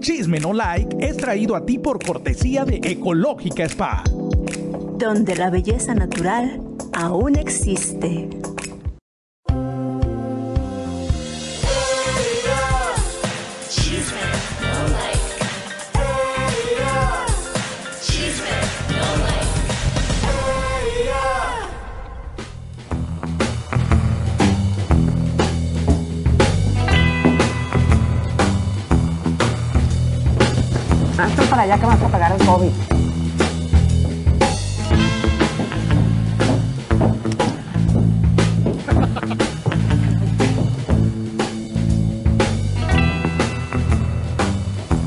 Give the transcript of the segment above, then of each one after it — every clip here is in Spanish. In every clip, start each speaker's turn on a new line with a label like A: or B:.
A: Chisme No Like es traído a ti por cortesía de Ecológica Spa.
B: Donde la belleza natural aún existe.
C: Para allá que vas a pegar el COVID.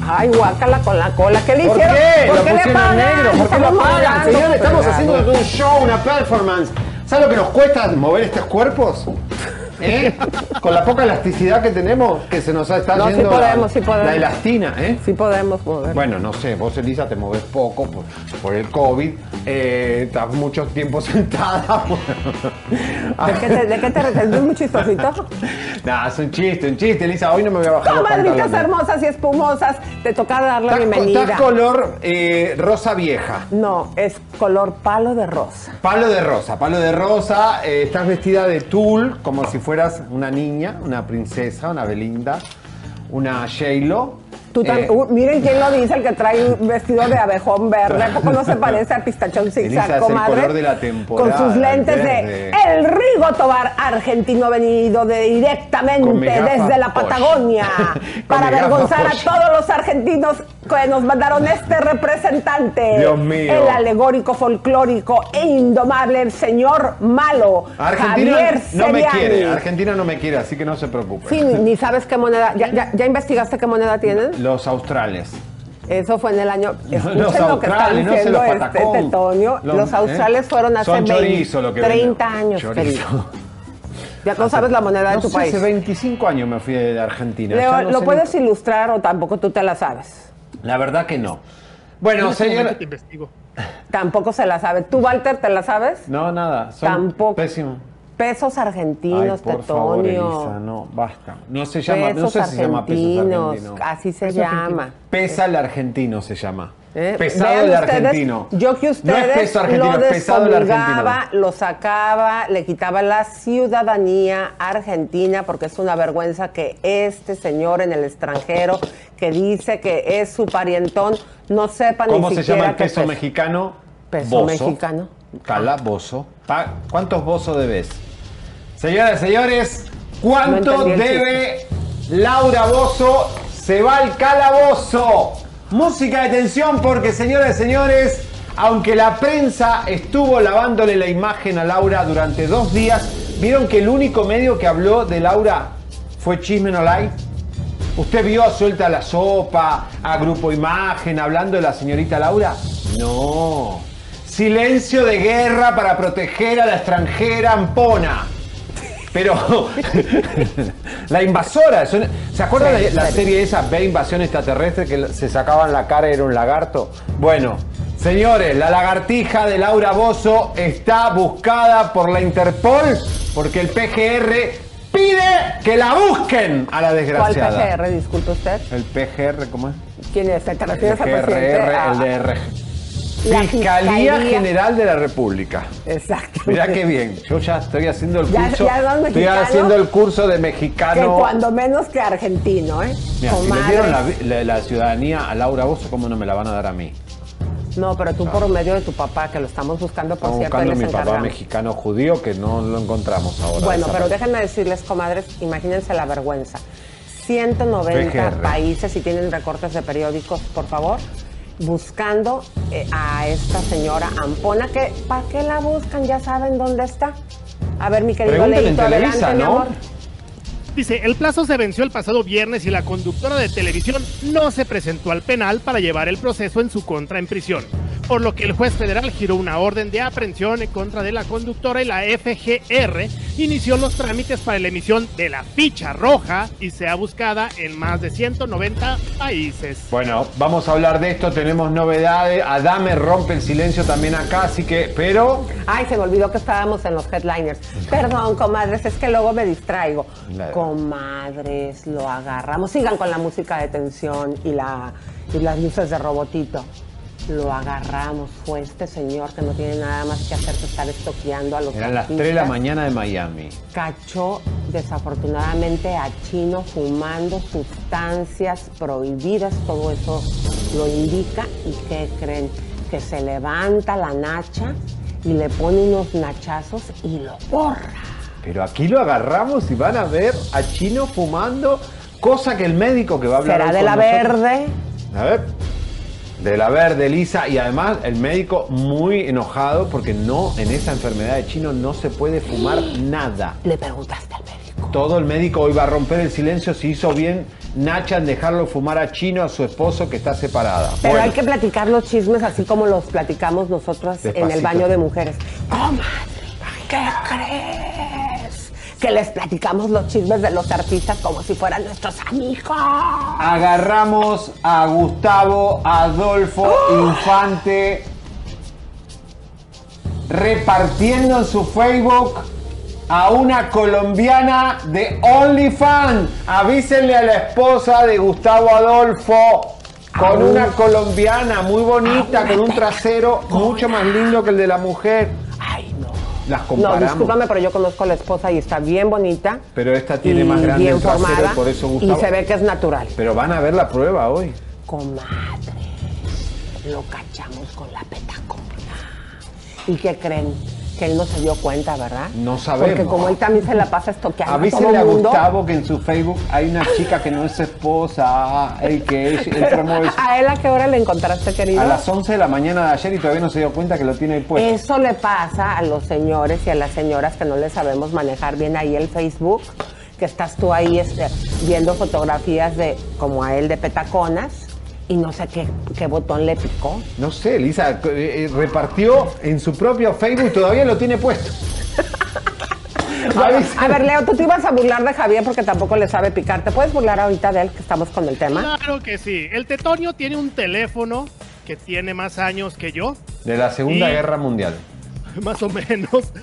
C: Ay, guácala con la cola. ¿Qué le
D: ¿Por
C: hicieron?
D: qué?
C: ¿Por
D: lo
C: qué le
D: pusieron
C: pagan?
D: negro. ¿Por qué lo pagan?
C: hablando
D: Señor,
C: de
D: estamos haciendo un show, una performance. ¿Sabes lo que nos cuesta mover estos cuerpos? ¿Eh? Con la poca elasticidad que tenemos, que se nos está
C: No, sí
D: yendo
C: podemos,
D: la,
C: sí podemos.
D: la elastina, ¿eh?
C: Sí podemos mover.
D: Bueno, no sé, vos Elisa te moves poco por, por el COVID, eh, estás mucho tiempo sentada.
C: ¿De qué te, de qué te retendí muy chistosito?
D: Nah, es un chiste, un chiste, Elisa, hoy no me voy a bajar los
C: Comadritas
D: pantalones.
C: hermosas y espumosas, te toca dar la bienvenida.
D: Estás color eh, rosa vieja.
C: No, es color palo de rosa.
D: Palo de rosa, palo de rosa, eh, estás vestida de tul como si fueras una niña, una princesa, una Belinda, una Shaylo.
C: Tú
D: Eh,
C: uh, miren quién lo dice, el que trae un vestido de abejón verde. ¿A poco no se parece a pistachón zigzag,
D: es el
C: comadre?
D: color de la temporada,
C: Con sus lentes de. El Rigo Tobar argentino venido de directamente desde la. Patagonia para avergonzar a todos los argentinos que nos mandaron este representante.
D: Dios mío.
C: El alegórico, folclórico e indomable, el señor malo,
D: Argentina
C: Javier
D: no me quiere, Argentina no me quiere, así que no se preocupe.
C: Sí, ni, ni sabes qué moneda. ¿Ya, ya, ya investigaste qué moneda tienen?
D: Los australes.
C: Eso fue en el año. Escuchen
D: los
C: lo que está
D: australes, no los
C: este
D: patacón.
C: Tetonio.
D: Los-
C: Los, australes
D: ¿eh?
C: fueron hace
D: Son
C: 20,
D: chorizo lo que
C: 30
D: venden.
C: años, querido. Ya no sabes la moneda de
D: No
C: tu
D: sé,
C: país.
D: hace 25 años me fui de Argentina.
C: Leo,
D: ya no
C: ¿lo puedes
D: ni-
C: ilustrar o tampoco tú te la sabes?
D: La verdad que no. Bueno,
E: En este
D: señor.
E: momento te investigo.
C: Tampoco se la sabe. ¿Tú, Walter, te la sabes?
D: No, nada.
C: Tampoco.
D: Pésimo.
C: Pesos argentinos,
D: Ay, por favor,
C: Tetonio.
D: Elisa, no, basta. No se llama, no sé si se llama pesos
C: argentinos.
D: argentinos.
C: Así se
E: Pesos
C: llama.
D: Pesa el argentino se llama.
C: ¿Eh?
D: Pesado el
C: ustedes,
D: argentino.
C: Yo que
D: No
C: ustedes
D: es peso argentino,
C: lo
D: es pesado el argentino.
C: descomulgaba, lo sacaba, le quitaba la ciudadanía argentina, porque es una vergüenza que este señor en el extranjero, que dice que es su parientón, no sepa
D: ¿Cómo
C: ni
D: se
C: siquiera
D: llama el peso
C: es.
D: mexicano?
C: Peso
D: Bozo.
C: mexicano.
D: Calabozo. ¿Cuántos bozos debes? Señoras y señores, ¿cuánto
C: No
D: debe Laura Bozo? Se va al calabozo. Música de tensión porque, señoras y señores, aunque la prensa estuvo lavándole la imagen a Laura durante dos días, ¿vieron que el único medio que habló de Laura fue Chisme No Like? ¿Usted vio a Suelta la Sopa, a Grupo Imagen, hablando de la señorita Laura? No. Silencio de guerra para proteger a la extranjera Ampona. Pero la invasora, ¿se acuerdan de la serie esa, Ve Invasión Extraterrestre, que se sacaban la cara y era un lagarto? Bueno, señores, la lagartija de Laura Bozo está buscada por la Interpol porque el PGR pide que la busquen a la
C: ¿Cuál
D: desgraciada.
C: PGR, disculpe usted?
D: El PGR, ¿cómo es?
C: ¿Quién es? ¿Te refieres al
D: PGR,
C: presidente?
D: El DR.
C: La
D: Fiscalía
C: Fiscalía.
D: General de la República.
C: Exacto.
D: Mirá qué bien, yo ya estoy haciendo el
C: Ya-
D: curso.
C: ya
D: estoy haciendo el curso de
C: Que
D: mexicano.
C: cuando menos que argentino, ¿eh?
D: Mira, si le dieron la, la- la ciudadanía a Laura Bozo, ¿cómo no me la van a dar a mí?
C: No, pero tú por medio de tu papá, que lo estamos buscando, por
D: Estamos
C: cierto,
D: buscando mi papá mexicano judío que no lo encontramos ahora.
C: Bueno, pero déjenme decirles, comadres, imagínense la vergüenza. 190
D: PGR.
C: países y tienen recortes de periódicos, por favor, buscando eh, a esta señora Ampona, que ¿para qué la buscan? Ya saben dónde está. A ver, mi querido Leito, adelante, mi
D: ¿no?
C: amor.
E: Dice, el plazo se venció el pasado viernes y la conductora de televisión no se presentó al penal para llevar el proceso en su contra en prisión. por lo que el juez federal giró una orden de aprehensión en contra de la conductora y la FGR inició los trámites para la emisión de la ficha roja y sea buscada en más de 190 países.
D: Bueno, vamos a hablar de esto, tenemos novedades. Adame rompe el silencio también acá, así que, pero.
C: Ay, se me olvidó que estábamos en los headliners. Perdón, comadres, es que luego me distraigo. Comadres, lo agarramos. Sigan con la música de tensión y, la, y las luces de robotito. Lo agarramos. Fue este señor que no tiene nada más que hacer que estar estoqueando a los
D: Eran las 3 de la mañana de Miami.
C: Cachó desafortunadamente a Chino fumando sustancias prohibidas, todo eso lo indica. ¿Y qué creen? Que se levanta la nacha y le pone unos nachazos y lo borra.
D: Pero aquí lo agarramos y van a ver a Chino fumando, cosa que el médico que va a hablar
C: ¿Será de la
D: nosotros-
C: verde?
D: A ver. De la verde, Lisa. Y además el médico muy enojado porque no, en esa enfermedad de chino no se puede fumar nada.
C: Le preguntaste al médico.
D: Todo el médico hoy va a romper el silencio si hizo bien Nacha en dejarlo fumar a Chino, a su esposo que está separada.
C: Pero
D: Bueno,
C: hay que platicar los chismes así como los platicamos nosotros en el baño de mujeres. Comadre, ¿qué crees? Que les platicamos los chismes de los artistas como si fueran nuestros amigos.
D: Agarramos a Gustavo Adolfo Infante repartiendo en su Facebook a una colombiana de OnlyFans. Avísenle a la esposa de Gustavo Adolfo con una colombiana muy bonita, con un trasero mucho más lindo que el de la mujer.
C: No.
D: Las
C: No,
D: comparamos.
C: discúlpame, pero yo conozco a la esposa y está bien bonita.
D: Pero esta tiene
C: y
D: más grande
C: bien
D: el trasero,
C: formada,
D: por eso
C: Y
D: Gustavo.
C: se ve que es natural.
D: Pero van a ver la prueba hoy.
C: Comadre, lo cachamos con la petacona. ¿Y qué creen? Que él no se dio cuenta, ¿verdad?
D: No sabemos.
C: Porque como él también se la pasa estoqueando
D: Avísenle a Gustavo que en su Facebook hay una chica que no es esposa, el que él, él promueve
C: ¿A él a qué hora le encontraste, querido?
D: a las 11 de la mañana de ayer y todavía no se dio cuenta que lo tiene ahí puesto.
C: Eso le pasa a los señores y a las señoras que no le sabemos manejar bien ahí el Facebook, que estás tú ahí este, viendo fotografías de como a él de petaconas y no sé qué, qué botón le picó.
D: No sé, Lisa eh, eh, repartió en su propio Facebook y todavía lo tiene puesto.
C: A ver, Leo, tú te ibas a burlar de Javier porque tampoco le sabe picar. ¿Te puedes burlar ahorita de él que estamos con el tema?
E: Claro que sí. El Tetonio tiene un teléfono que tiene más años que yo,
D: De la Segunda
E: Y-
D: Guerra Mundial.
E: más o menos.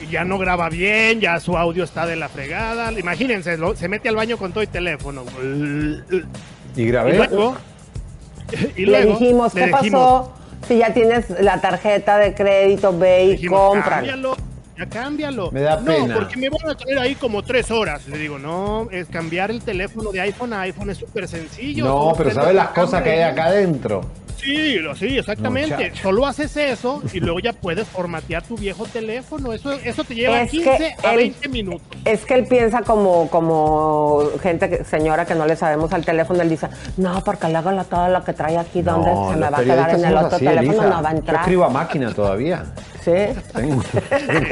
E: Y ya no graba bien, ya su audio está de la fregada. Imagínense, lo- se mete al baño con todo el teléfono.
D: Y
E: Y
D: grabé.
E: luego, y
C: le dijimos,
E: le
C: ¿qué
E: dijimos,
C: pasó? Si ya tienes la tarjeta de crédito, ve y
E: dijimos,
C: cómpralo.
E: cámbialo, ya cámbialo.
D: Me da
E: no,
D: pena.
E: porque me van a tener ahí como tres horas. Le digo, no, es cambiar el teléfono de iPhone a iPhone es súper sencillo.
D: No, pero ¿sabes
E: la
D: las cosas que hay acá adentro?
E: Sí, lo, sí, exactamente.
D: Muchacho.
E: Solo haces eso y luego ya puedes formatear tu viejo teléfono. Eso, eso te lleva
C: Es que
E: 15 a
C: él-
E: 20 minutos.
C: Es que él piensa como, como gente, que- señora que no le sabemos al teléfono, él dice, no, porque le hago la- todo lo que trae aquí, donde
D: No,
C: se me va a quedar en el otro
D: así,
C: teléfono,
D: Elisa.
C: no va a
D: Yo
C: entrar.
D: escribo a máquina todavía.
C: ¿Sí?
D: Tengo,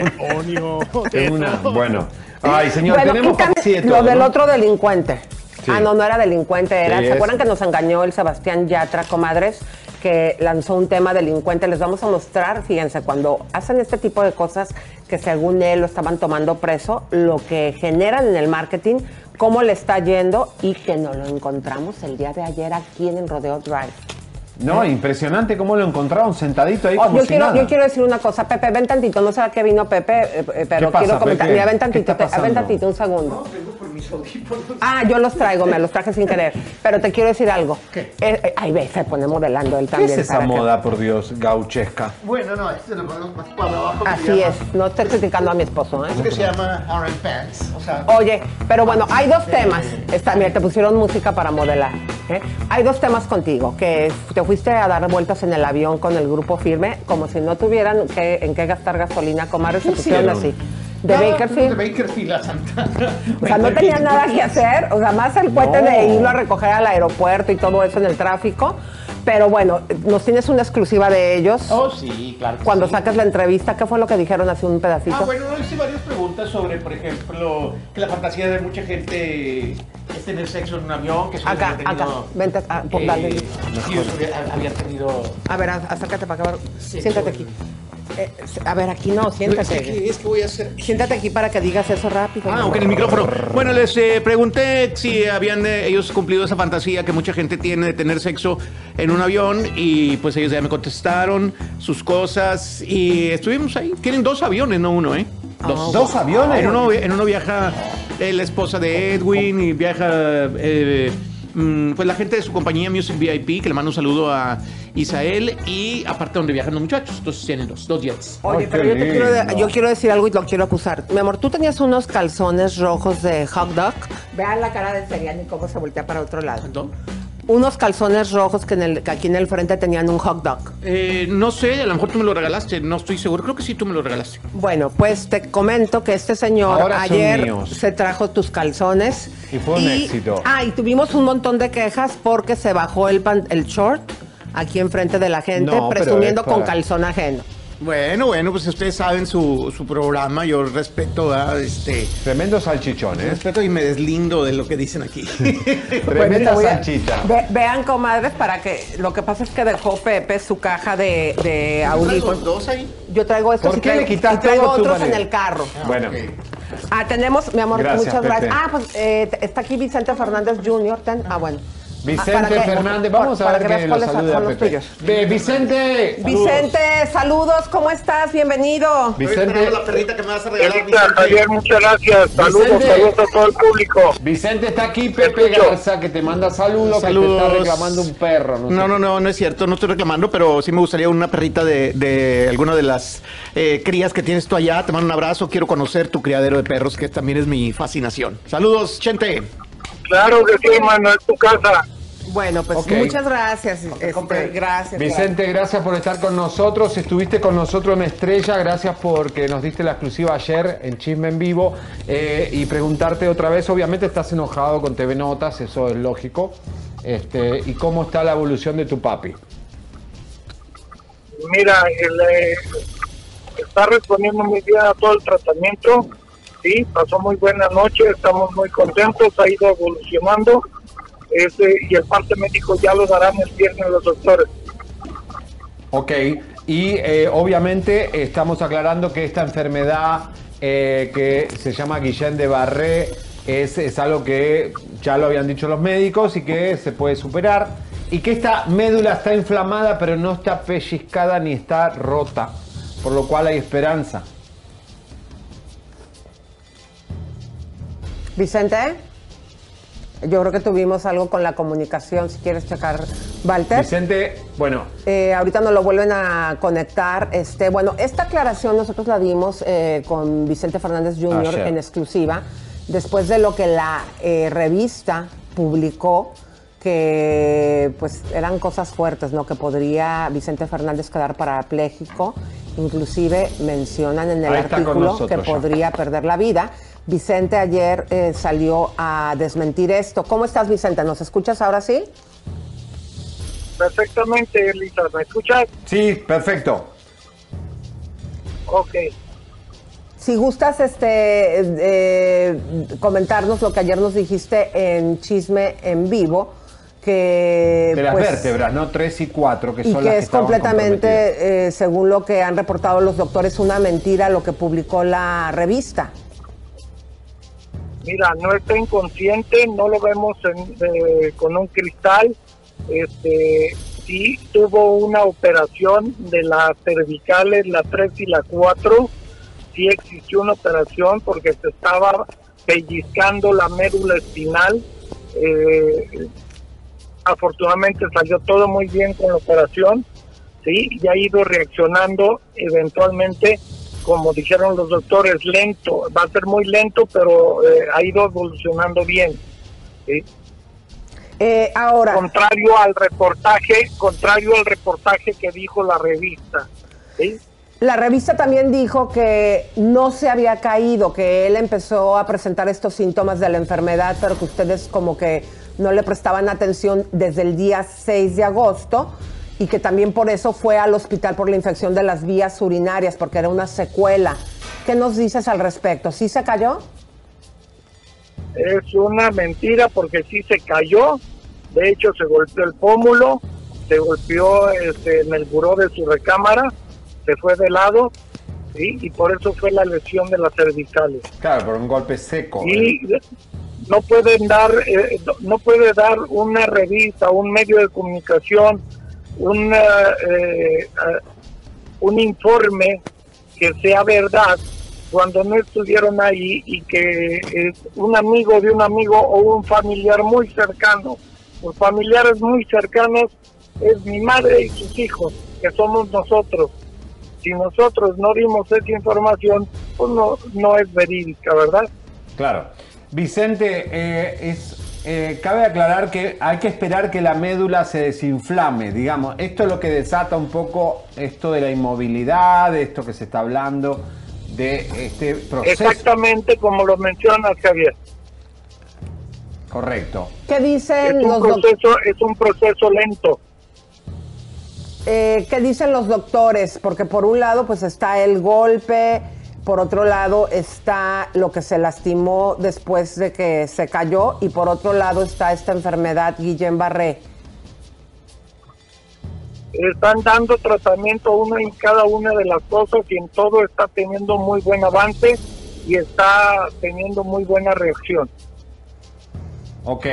E: Antonio,
D: tengo una. Bueno. Ay, señor,
C: Bueno,
D: tenemos casi de
C: lo del
D: ¿no?
C: otro delincuente.
D: Sí.
C: Ah, no, no era delincuente, era.
D: Sí,
C: ¿Se
D: es.
C: acuerdan que nos engañó el Sebastián Yatra, comadres? Que lanzó un tema delincuente. Les vamos a mostrar, fíjense, cuando hacen este tipo de cosas que según él lo estaban tomando preso, lo que generan en el marketing, cómo le está yendo y que nos lo encontramos el día de ayer aquí en el Rodeo Drive.
D: No, impresionante cómo lo encontraron sentadito ahí
C: Oh,
D: como
C: yo,
D: si
C: quiero,
D: nada.
C: yo quiero decir una cosa, Pepe, ven tantito, no sé a qué vino Pepe, eh, eh, pero
D: ¿Qué pasa,
C: quiero comentar.
D: Pepe?
C: Mira, ven
D: ¿Qué
C: tantito, te- ven
D: pasando?
C: tantito, un segundo. Ah, yo los traigo, me los traje sin querer. Pero te quiero decir algo.
F: ¿Qué?
C: Eh, eh, ay, ve, se pone modelando él
D: ¿Qué
C: también.
D: es esa
C: para que-
D: moda, por Dios, gauchesca?
F: Bueno, no, este lo ponemos más para abajo.
C: Así
F: llama-
C: es, no estoy criticando a mi esposo, ¿eh?
F: Es que se llama RM Pants. O sea,
C: Oye, pero bueno, hay dos temas. Está, mira, te pusieron música para modelar. ¿eh? Hay dos temas contigo, que te fuiste a dar vueltas en el avión con el grupo firme, como si no tuvieran que, en qué gastar gasolina, comadres, se
D: ¿Qué
C: pusieron así. De
F: no,
C: Bakerfield.
F: De Bakerfield a Santana.
C: O sea, no tenían nada que hacer, o sea, más el cohete
D: No.
C: de irlo a recoger al aeropuerto y todo eso en el tráfico. Pero bueno, nos tienes una exclusiva de ellos.
G: Oh, sí, claro. que
C: Cuando
G: sí.
C: sacas la entrevista, ¿qué fue lo que dijeron hace un pedacito?
G: Ah, bueno, hice varias preguntas sobre, por ejemplo, que la fantasía de mucha gente es tener sexo en un avión, que
C: Acá,
G: había
C: acá.
G: tenido,
C: Vente, ah, por
G: eh, había- habían tenido...
C: A ver, acércate para.
G: Sí,
C: siéntate
G: qué
C: aquí. Eh, a ver, aquí no, siéntate.
G: Es que, es que voy a hacer...
C: Siéntate aquí para que digas eso rápido.
G: Ah, ok, en el micrófono. Bueno, les eh, pregunté si habían eh, ellos cumplido esa fantasía que mucha gente tiene de tener sexo en un avión y pues ellos ya me contestaron sus cosas y estuvimos ahí. Tienen dos aviones, no uno, ¿eh? Dos.
D: ¿Dos aviones?
G: En uno, en uno viaja eh, la esposa de Edwin y viaja eh, mm, pues la gente de su compañía Music VIP, que le mando un saludo a Isael y aparte donde viajan los muchachos. Entonces tienen dos, dos jets.
C: Oye, pero yo, te quiero, yo decir algo y lo quiero acusar. Mi amor, tú tenías unos calzones rojos de hot dog. Vean la cara de Seriani cómo se voltea para otro lado.
G: ¿No?
C: Unos calzones rojos que, en el, que aquí en el frente tenían un hot dog.
G: Eh, no sé, a lo mejor tú me lo regalaste, no estoy seguro. Creo que sí tú me lo regalaste.
C: Bueno, pues te comento que este señor
D: Ahora
C: ayer se trajo tus calzones.
D: Y fue un éxito.
C: Ah, y tuvimos un montón de quejas porque se bajó el, pan- el short aquí enfrente de la gente,
D: No,
C: presumiendo
D: para-
C: con calzón ajeno.
G: Bueno, bueno, pues ustedes saben su, su programa, yo respeto, ¿verdad? este,
D: Tremendo salchichón, ¿eh?
G: respeto y me deslindo de lo que dicen aquí.
D: Tremenda
C: a-. Ve- vean, comadres, para que lo que pasa es que dejó Pepe su caja de, de audífonos.
G: dos ahí?
C: Yo traigo estos
D: ¿Por
C: y
D: qué
C: traigo,
D: le quitaste
C: y traigo
D: a
C: otros en el carro.
D: Bueno,
C: Ah, tenemos, mi amor,
D: Gracias,
C: muchas gracias.
D: Pepe.
C: Ah, pues eh, está aquí Vicente Fernández Jr. Ten- ah, bueno.
D: Vicente
C: que-
D: Fernández, vamos
C: para
D: a ver
C: que
D: que, saluda
C: los
D: Pepe. Vicente.
C: Vicente, saludos, ¿cómo estás? Bienvenido.
D: Vicente,
G: la perrita que me vas a regalar.
H: Javier, muchas gracias. Saludos, saludos a todo el público.
D: Vicente está aquí, Pepe. Garza, que te manda saludos, que te
G: Saludos.
D: está reclamando un perro. No, sé.
G: No, no, no, no es cierto, no estoy reclamando, pero sí me gustaría una perrita de, de alguna de las eh, crías que tienes tú allá. Te mando un abrazo, quiero conocer tu criadero de perros, que también es mi fascinación. Saludos, Chente.
H: Claro que sí, hermano, es tu casa.
C: Bueno, pues muchas gracias. este, gracias.
D: Vicente, gracias por estar con nosotros. Estuviste con nosotros en Estrella. Gracias porque nos diste la exclusiva ayer en Chisme en Vivo. Eh, y preguntarte otra vez, obviamente estás enojado con TV Notas, eso es lógico. Este, ¿Y cómo está la evolución de tu papi?
H: Mira, él eh, está respondiendo muy bien a todo el tratamiento. Sí, pasó muy buena noche, estamos muy contentos, ha ido evolucionando. Este, y el parte médico ya lo darán el viernes los doctores.
D: Ok, y eh, obviamente estamos aclarando que esta enfermedad eh, que se llama Guillain de Barré es, es algo que ya lo habían dicho los médicos y que se puede superar y que esta médula está inflamada pero no está pellizcada ni está rota, por lo cual hay esperanza.
C: Vicente, yo creo que tuvimos algo con la comunicación, si quieres checar, Walter.
D: Vicente, bueno,
C: Eh, ahorita nos lo vuelven a conectar. Este, bueno, esta aclaración nosotros la dimos eh, con Vicente Fernández Jr.
D: Ayer.
C: en exclusiva, después de lo que la eh, revista publicó, que pues eran cosas fuertes, ¿no? Que podría Vicente Fernández quedar parapléjico. Inclusive mencionan en el
D: Ahí
C: artículo
D: nosotros
C: que podría perder la vida. Vicente ayer eh, salió a desmentir esto. ¿Cómo estás, Vicente? ¿Nos escuchas ahora sí?
H: Perfectamente, Elisa, ¿me escuchas?
D: sí, perfecto.
H: Ok.
C: Si gustas este, eh, comentarnos lo que ayer nos dijiste en Chisme en Vivo, que,
D: De las
C: pues,
D: vértebras, ¿no? Tres y cuatro, que
C: y
D: son
C: que
D: las que
C: es completamente, eh, según lo que han reportado los doctores, una mentira lo que publicó la revista.
H: Mira, no está inconsciente, no lo vemos en- eh, con un cristal. Este, sí tuvo una operación de las cervicales, la 3 y la 4. Sí existió una operación porque se estaba pellizcando la médula espinal. Eh, afortunadamente salió todo muy bien con la operación. Sí, y ha ido reaccionando eventualmente como dijeron los doctores, lento, va a ser muy lento, pero eh, ha ido evolucionando bien. ¿sí?
C: Eh, ahora,
H: Contrario al reportaje, contrario al reportaje que dijo la revista. ¿sí?
C: la revista también dijo que no se había caído, que él empezó a presentar estos síntomas de la enfermedad, pero que ustedes como que no le prestaban atención desde el día 6 de agosto y que también por eso fue al hospital por la infección de las vías urinarias, porque era una secuela. ¿Qué nos dices al respecto? ¿Sí se cayó?
H: Es una mentira porque sí se cayó, de hecho se golpeó el pómulo, se golpeó este, en el buró de su recámara, se fue de lado ¿sí? y por eso fue la lesión de las cervicales.
D: Claro, por un golpe seco.
H: Y no pueden dar, eh, no puede dar una revista, un medio de comunicación, una, eh, un informe que sea verdad cuando no estuvieron ahí y que es un amigo de un amigo o un familiar muy cercano, los familiares muy cercanos es mi madre y sus hijos, que somos nosotros. Si nosotros no dimos esa información, pues no, no es verídica, ¿verdad?
D: Claro. Vicente, eh, es, eh, cabe aclarar que hay que esperar que la médula se desinflame, digamos. Esto es lo que desata un poco esto de la inmovilidad, de esto que se está hablando, de este proceso.
H: Exactamente como lo mencionas, Javier.
D: Correcto.
C: ¿Qué dicen
H: Es un
C: los
H: proceso, es un proceso lento.
C: eh, ¿Qué dicen los doctores? Porque por un lado, pues está el golpe, por otro lado está lo que se lastimó después de que se cayó, y por otro lado está esta enfermedad Guillain-Barré.
H: Están dando tratamiento uno en cada una de las cosas y en todo está teniendo muy buen avance y está teniendo muy buena reacción.
D: Ok.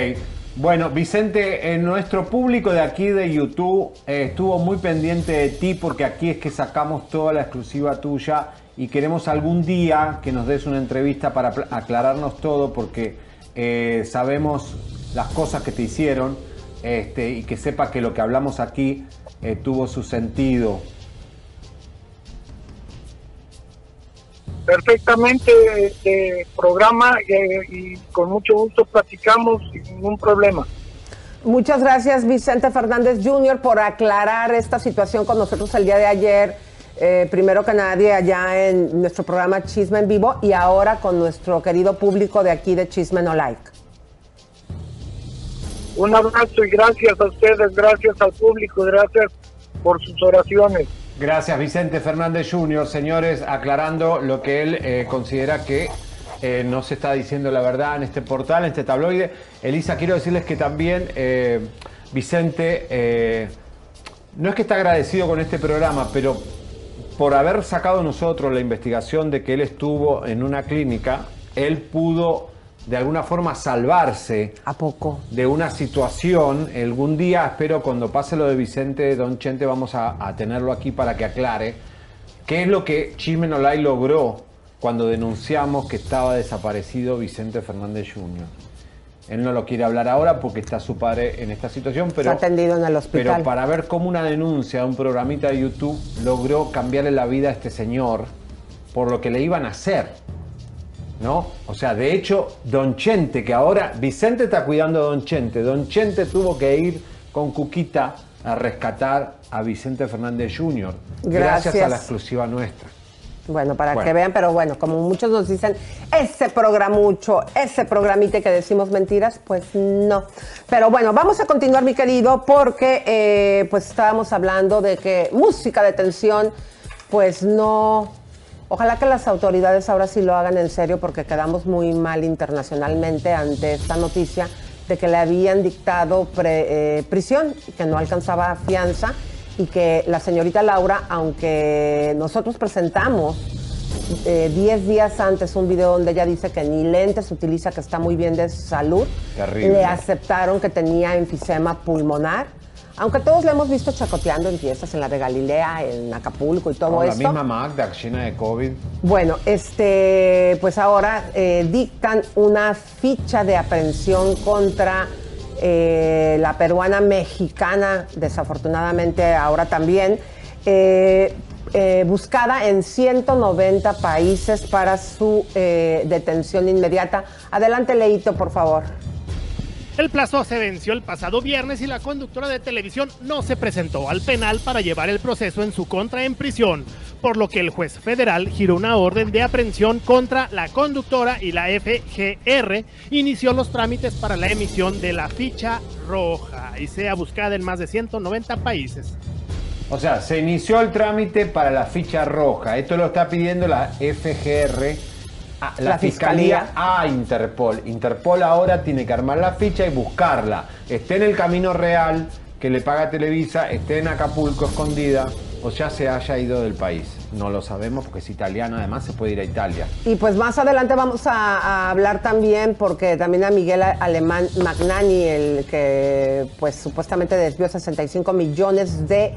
D: Bueno, Vicente, en nuestro público de aquí de YouTube eh, estuvo muy pendiente de ti porque aquí es que sacamos toda la exclusiva tuya y queremos algún día que nos des una entrevista para aclararnos todo porque eh, sabemos las cosas que te hicieron este, y que sepa que lo que hablamos aquí eh, tuvo su sentido.
H: Perfectamente este programa eh, y con mucho gusto platicamos sin ningún problema.
C: Muchas gracias, Vicente Fernández Jr., por aclarar esta situación con nosotros el día de ayer. Eh, primero que nadie, allá en nuestro programa Chisme en Vivo y ahora con nuestro querido público de aquí de Chisme No Like.
H: Un abrazo y gracias a ustedes, gracias al público, gracias por sus oraciones.
D: Gracias Vicente Fernández Jr., señores, aclarando lo que él eh, considera que eh, no se está diciendo la verdad en este portal, en este tabloide. Elisa, quiero decirles que también eh, Vicente eh, no es que está agradecido con este programa, pero por haber sacado nosotros la investigación de que él estuvo en una clínica, él pudo de alguna forma salvarse
C: ¿A poco?
D: de una situación. Algún día, espero, cuando pase lo de Vicente Don Chente, vamos a, a tenerlo aquí para que aclare qué es lo que Chisme No Like logró cuando denunciamos que estaba desaparecido Vicente Fernández Jr. Él no lo quiere hablar ahora porque está su padre en esta situación, pero,
C: Está atendido en el hospital.
D: pero para ver cómo una denuncia de un programita de YouTube logró cambiarle la vida a este señor por lo que le iban a hacer. ¿no? O sea, de hecho, Don Chente, que ahora Vicente está cuidando a Don Chente, Don Chente tuvo que ir con Cuquita a rescatar a Vicente Fernández Jr. Gracias,
C: Gracias.
D: a la exclusiva nuestra.
C: Bueno, para
D: Bueno.
C: que vean, pero bueno, como muchos nos dicen, ese programucho, ese programite que decimos mentiras, pues no. Pero bueno, vamos a continuar, mi querido, porque eh, pues estábamos hablando de que música de tensión, pues no. Ojalá que las autoridades ahora sí lo hagan en serio, porque quedamos muy mal internacionalmente ante esta noticia de que le habían dictado pre- eh, prisión y que no alcanzaba fianza y que la señorita Laura, aunque nosotros presentamos eh, 10 días antes un video donde ella dice que ni lentes utiliza, que está muy bien de salud,
D: Terrible.
C: le aceptaron que tenía enfisema pulmonar. Aunque todos le hemos visto chacoteando en fiestas en la de Galilea, en Acapulco y todo
D: Con la misma Magda llena de COVID.
C: Bueno, este, pues ahora eh, dictan una ficha de aprehensión contra eh, la peruana mexicana, desafortunadamente ahora también, eh, eh, buscada en 190 países para su detención inmediata. Adelante, Leito, por favor.
E: El plazo se venció el pasado viernes y la conductora de televisión no se presentó al penal para llevar el proceso en su contra en prisión. Por lo que el juez federal giró una orden de aprehensión contra la conductora y la FGR inició los trámites para la emisión de la ficha roja y sea buscada en más de 190 países.
D: O sea, se inició el trámite para la ficha roja. Esto lo está pidiendo la FGR, a- la,
C: La
D: Fiscalía
C: Fiscalía.
D: a Interpol. Interpol ahora tiene que armar la ficha y buscarla. Esté en el camino real que le paga Televisa, esté en Acapulco escondida o ya se haya ido del país. No lo sabemos porque es italiano, además se puede ir a Italia.
C: Y pues más adelante vamos a, a hablar también, porque también a Miguel Alemán Magnani, el que pues supuestamente desvió 65 millones de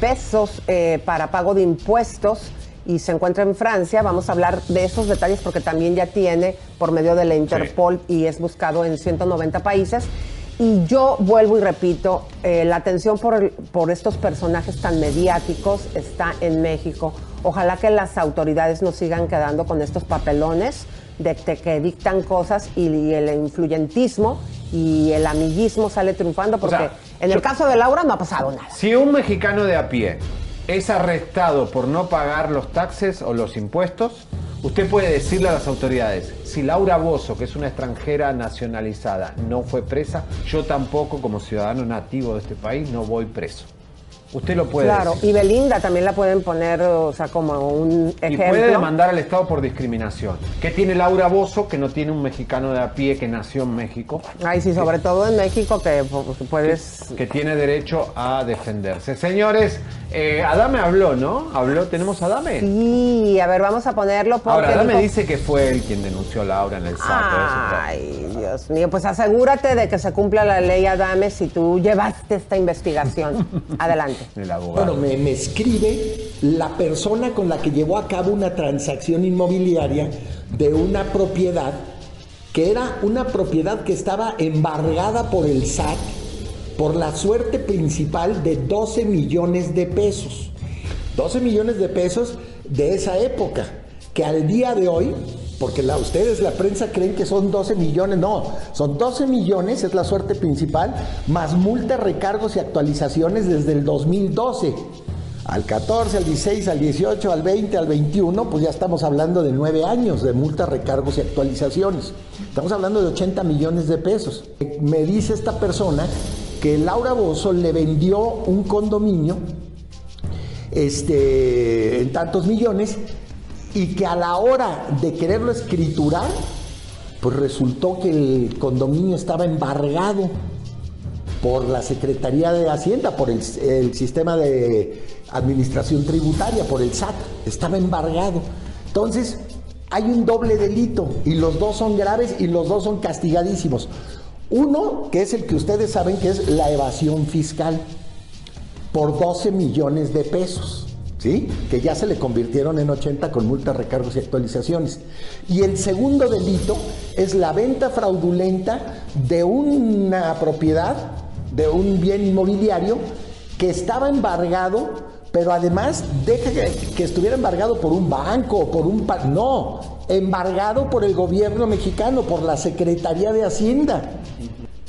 C: pesos eh, para pago de impuestos y se encuentra en Francia. Vamos a hablar de esos detalles porque también ya tiene por medio de la Interpol y es buscado en 190 países. Y yo vuelvo y repito, eh, la atención por, por estos personajes tan mediáticos está en México. Ojalá que las autoridades no sigan quedando con estos papelones de, que dictan cosas y, el influyentismo y el amiguismo sale triunfando porque
D: sea,
C: en el
D: yo-
C: caso de Laura no ha pasado nada.
D: Si un mexicano de a pie es arrestado por no pagar los taxes o los impuestos, usted puede decirle a las autoridades, si Laura Bozo, que es una extranjera nacionalizada, no fue presa, yo tampoco como ciudadano nativo de este país no voy preso. Usted lo puede
C: Claro,
D: decir.
C: y Belinda también la pueden poner, o sea, como un
D: Y
C: ejemplo.
D: puede demandar al Estado por discriminación. ¿Qué tiene Laura Bozo que no tiene un mexicano de a pie que nació en México?
C: Ay, sí, sobre todo en México que pues, puedes...
D: que tiene derecho a defenderse. Señores, eh, Adame habló, ¿no? Habló, tenemos a Adame.
C: Sí, a ver, vamos a ponerlo porque...
D: Ahora, Adame
C: dijo-
D: dice que fue él quien denunció a Laura en el SAT.
C: Ay, Dios mío, pues asegúrate de que se cumpla la ley Adame si tú llevaste esta investigación. Adelante.
I: Bueno, me, me escribe la persona con la que llevó a cabo una transacción inmobiliaria de una propiedad que era una propiedad que estaba embargada por el SAT por la suerte principal de 12 millones de pesos. 12 millones de pesos de esa época, que al día de hoy, porque la, ustedes, la prensa, creen que son 12 millones, no, son 12 millones, es la suerte principal, más multas, recargos y actualizaciones desde el 2012. Al 14, al 16, al 18, al 20, al 21, pues ya estamos hablando de 9 años de multas, recargos y actualizaciones. Estamos hablando de 80 millones de pesos. Me dice esta persona que Laura Bozo le vendió un condominio este, en tantos millones y que a la hora de quererlo escriturar, pues resultó que el condominio estaba embargado por la Secretaría de Hacienda, por el, sistema de administración tributaria, por el SAT, estaba embargado. Entonces, hay un doble delito y los dos son graves y los dos son castigadísimos. Uno, que es el que ustedes saben que es la evasión fiscal por 12 millones de pesos, ¿sí? Que ya se le convirtieron en 80 con multas, recargos y actualizaciones. Y el segundo delito es la venta fraudulenta de una propiedad, de un bien inmobiliario que estaba embargado, pero además deja que, que estuviera embargado por un banco por un... no, embargado por el gobierno mexicano, por la Secretaría de Hacienda.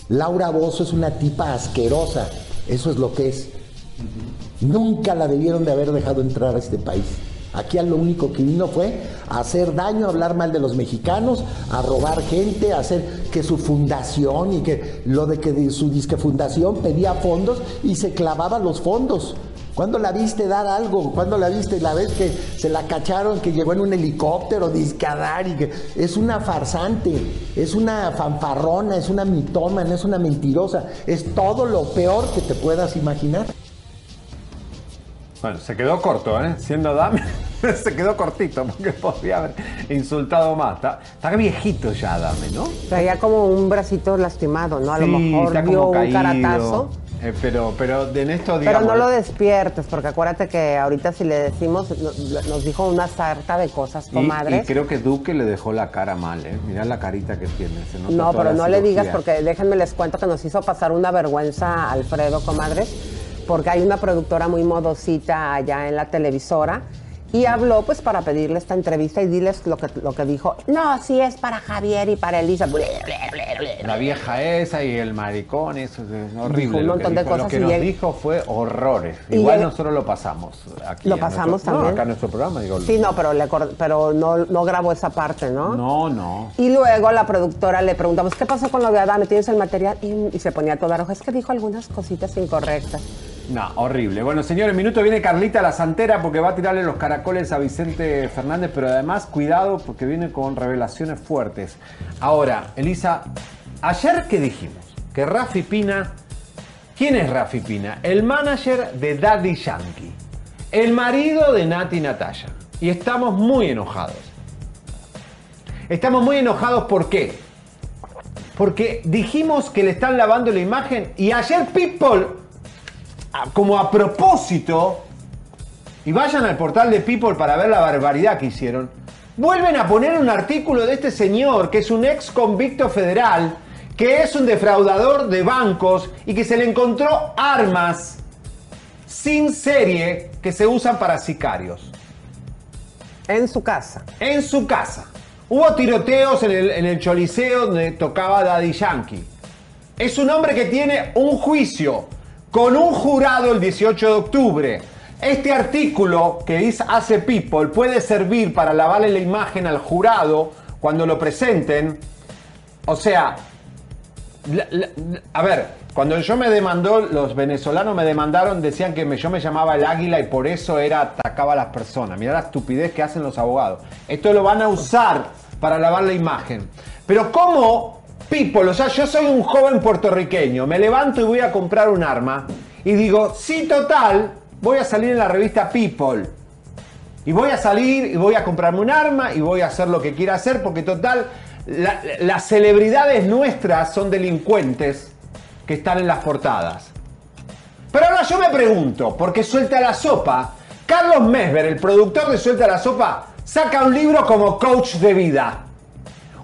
I: Laura Bozo es una tipa asquerosa, eso es lo que es. Nunca la debieron de haber dejado entrar a este país. Aquí lo único que vino fue hacer daño, hablar mal de los mexicanos, a robar gente, a hacer que su fundación y que lo de que su disque fundación pedía fondos y se clavaba los fondos. ¿Cuándo la viste dar algo? ¿Cuándo la viste? La vez que se la cacharon, que llegó en un helicóptero disque a dar y que es una farsante, es una fanfarrona, es una mitómana, es una mentirosa, es todo lo peor que te puedas imaginar.
D: Bueno, se quedó corto, ¿eh? Siendo Adame, se quedó cortito porque podría haber insultado más. Está, está viejito ya Adame, ¿no?
C: Traía como un bracito lastimado, ¿no? A lo mejor dio un
D: caído.
C: caratazo.
D: Eh, pero, pero de en esto,
C: Pero
D: digamos...
C: no lo despiertes, porque acuérdate que ahorita si le decimos, no- nos dijo una sarta de cosas,
D: y,
C: comadres.
D: y creo que Duque le dejó la cara mal, ¿eh? Mirá la carita que tiene. se nota
C: No, pero no le digas porque déjenme les cuento que nos hizo pasar una vergüenza Alfredo, comadres, porque hay una productora muy modosita allá en la televisora y habló pues para pedirle esta entrevista y diles lo que, lo que dijo. No, sí es para Javier y para Elisa.
D: La vieja esa y el maricón, eso es horrible.
C: Dijo un
D: lo que
C: montón de
D: dijo. Lo
C: cosas
D: que nos
C: él-
D: dijo fue horrores. Igual
C: él-
D: nosotros lo pasamos aquí.
C: Lo pasamos
D: nuestro-
C: también.
D: No, acá en nuestro programa, digo.
C: Sí, no, pero, le cor- pero no, no grabó esa parte, ¿no?
D: No, no.
C: Y luego la productora le preguntamos, ¿qué pasó con lo de Adame? ¿Tienes el material? Y, y se ponía toda roja. Es que dijo algunas cositas incorrectas.
D: No, horrible. Bueno, señores, minuto viene Carlita la Santera porque va a tirarle los caracoles a Vicente Fernández, pero además cuidado porque viene con revelaciones fuertes. Ahora, Elisa, ayer que dijimos que Rafi Pina, ¿quién es Rafi Pina? El manager de Daddy Yankee, el marido de Nati Natalia. Y estamos muy enojados. Estamos muy enojados ¿por qué? Porque dijimos que le están lavando la imagen y ayer People como a propósito, y vayan al portal de People para ver la barbaridad que hicieron, vuelven a poner un artículo de este señor, que es un ex convicto federal, que es un defraudador de bancos y que se le encontró armas sin serie que se usan para sicarios.
C: En su casa.
D: En su casa. Hubo tiroteos en el, en el Choliseo donde tocaba Daddy Yankee. Es un hombre que tiene un juicio con un jurado el 18 de octubre. Este artículo que is- hace People puede servir para lavarle la imagen al jurado cuando lo presenten. O sea, a ver, cuando yo me demandó, los venezolanos me demandaron, decían que yo me llamaba el águila y por eso era atacaba a las personas. Mirá la estupidez que hacen los abogados. Esto lo van a usar para lavar la imagen. Pero ¿cómo people? O sea, yo soy un joven puertorriqueño, me levanto y voy a comprar un arma y digo, sí, total, voy a salir en la revista People. Y voy a salir y voy a comprarme un arma y voy a hacer lo que quiera hacer porque total, la- las celebridades nuestras son delincuentes que están en las portadas. Pero ahora yo me pregunto, porque Suelta la Sopa, Carlos Mesver, el productor de Suelta la Sopa, saca un libro como coach de vida.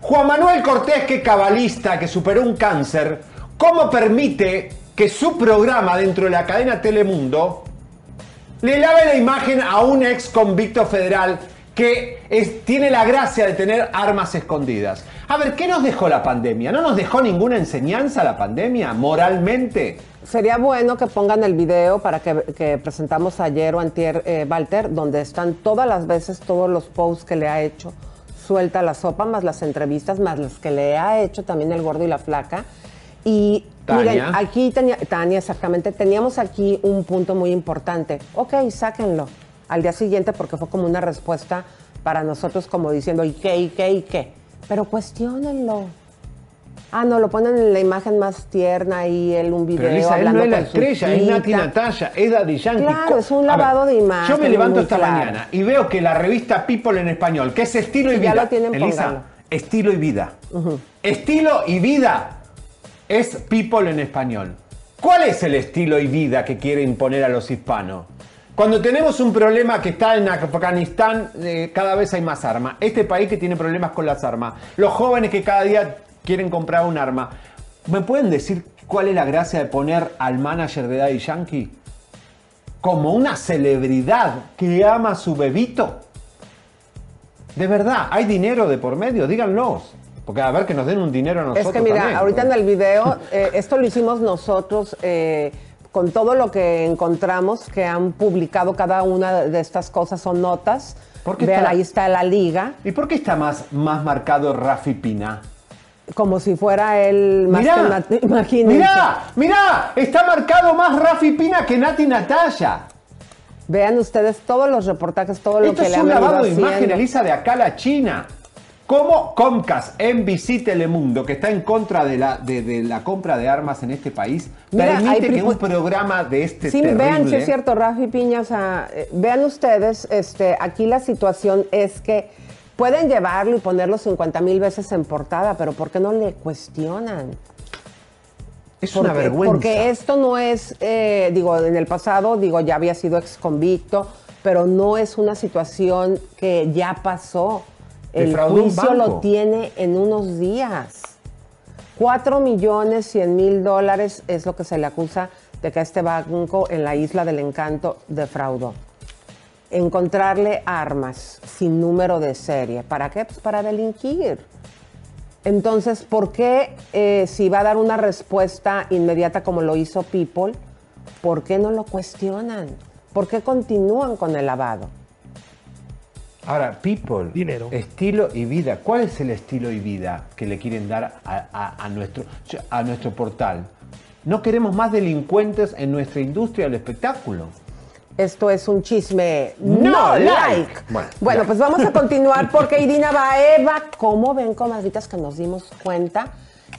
D: Juan Manuel Cortés, que cabalista, que superó un cáncer, ¿cómo permite que su programa dentro de la cadena Telemundo le lave la imagen a un ex convicto federal que tiene la gracia de tener armas escondidas. A ver, ¿qué nos dejó la pandemia? ¿No nos dejó ninguna enseñanza la pandemia moralmente?
C: Sería bueno que pongan el video para que, que presentamos ayer o antier, eh, Walter, donde están todas las veces, todos los posts que le ha hecho Suelta la Sopa, más las entrevistas, más las que le ha hecho también el gordo y la flaca. Y
D: Tania.
C: miren, aquí tenía, Tania, exactamente, teníamos aquí un punto muy importante. Ok, sáquenlo al día siguiente porque fue como una respuesta para nosotros como diciendo, ¿y qué, y qué, y qué? Pero cuestionenlo. Ah, no, lo ponen en la imagen más tierna y él un video
D: Pero Elisa, él no es la estrella, es Nati. Natalia, es Daddy Yankee.
C: Claro, es un
D: ver,
C: lavado de imagen
D: Yo me levanto esta
C: claro.
D: mañana y veo que la revista People en español, que es Estilo y
C: Sí, ya
D: Vida.
C: lo tienen,
D: Elisa. Estilo y Vida. Estilo y Vida es People en español. ¿Cuál es el estilo y vida que quiere imponer a los hispanos? Cuando tenemos un problema que está en Afganistán, eh, cada vez hay más armas. Este país que tiene problemas con las armas. Los jóvenes que cada día quieren comprar un arma. ¿Me pueden decir cuál es la gracia de poner al manager de Daddy Yankee como una celebridad que ama a su bebito? De verdad, ¿hay dinero de por medio? Díganlos. Porque a ver que nos den un dinero a nosotros
C: Es que mira,
D: también.
C: ahorita en el video, eh, esto lo hicimos nosotros eh, con todo lo que encontramos que han publicado cada una de estas cosas son notas.
D: ¿Por qué
C: Vean,
D: está-
C: ahí está la liga,
D: ¿Y por qué está más, más marcado Rafi Pina?
C: Como si fuera él más que
D: Mirá,
C: una- imagínense.
D: mirá, mirá, está marcado más Rafi Pina que Nati Natalia.
C: Vean ustedes todos los reportajes, todo lo
D: Esto
C: que
D: es
C: le
D: un
C: han venido
D: lavado de imagen. Elisa, de acá a la China. ¿Cómo Comcast, NBC Telemundo, que está en contra de la, de, de la compra de armas en este país,
C: Mira,
D: permite que un programa de este
C: Sí,
D: terrible...
C: vean, sí es cierto, Rafi Piña, o sea, eh, vean ustedes, este, aquí la situación es que pueden llevarlo y ponerlo 50 mil veces en portada, pero ¿por qué no le cuestionan?
D: Es una
C: Porque-
D: vergüenza.
C: Porque esto no es, eh, digo, en el pasado, digo, ya había sido ex convicto, pero no es una situación que ya pasó. El juicio lo tiene en unos días. 4 millones 100 mil dólares es lo que se le acusa de que este banco en la isla del encanto defraudó. Encontrarle armas sin número de serie. ¿Para qué? Pues para delinquir. Entonces, ¿por qué eh, si va a dar una respuesta inmediata como lo hizo People, ¿por qué no lo cuestionan? ¿Por qué continúan con el lavado?
D: Ahora, people,
E: Dinero.
D: estilo y vida. ¿Cuál es el estilo y vida que le quieren dar a, a- a nuestro, a nuestro portal? No queremos más delincuentes en nuestra industria del espectáculo.
C: Esto es un chisme
D: No
C: no,
D: like.
C: like.
D: Bueno,
C: pues vamos a continuar porque Irina Baeva, ¿cómo ven, comadritas, que nos dimos cuenta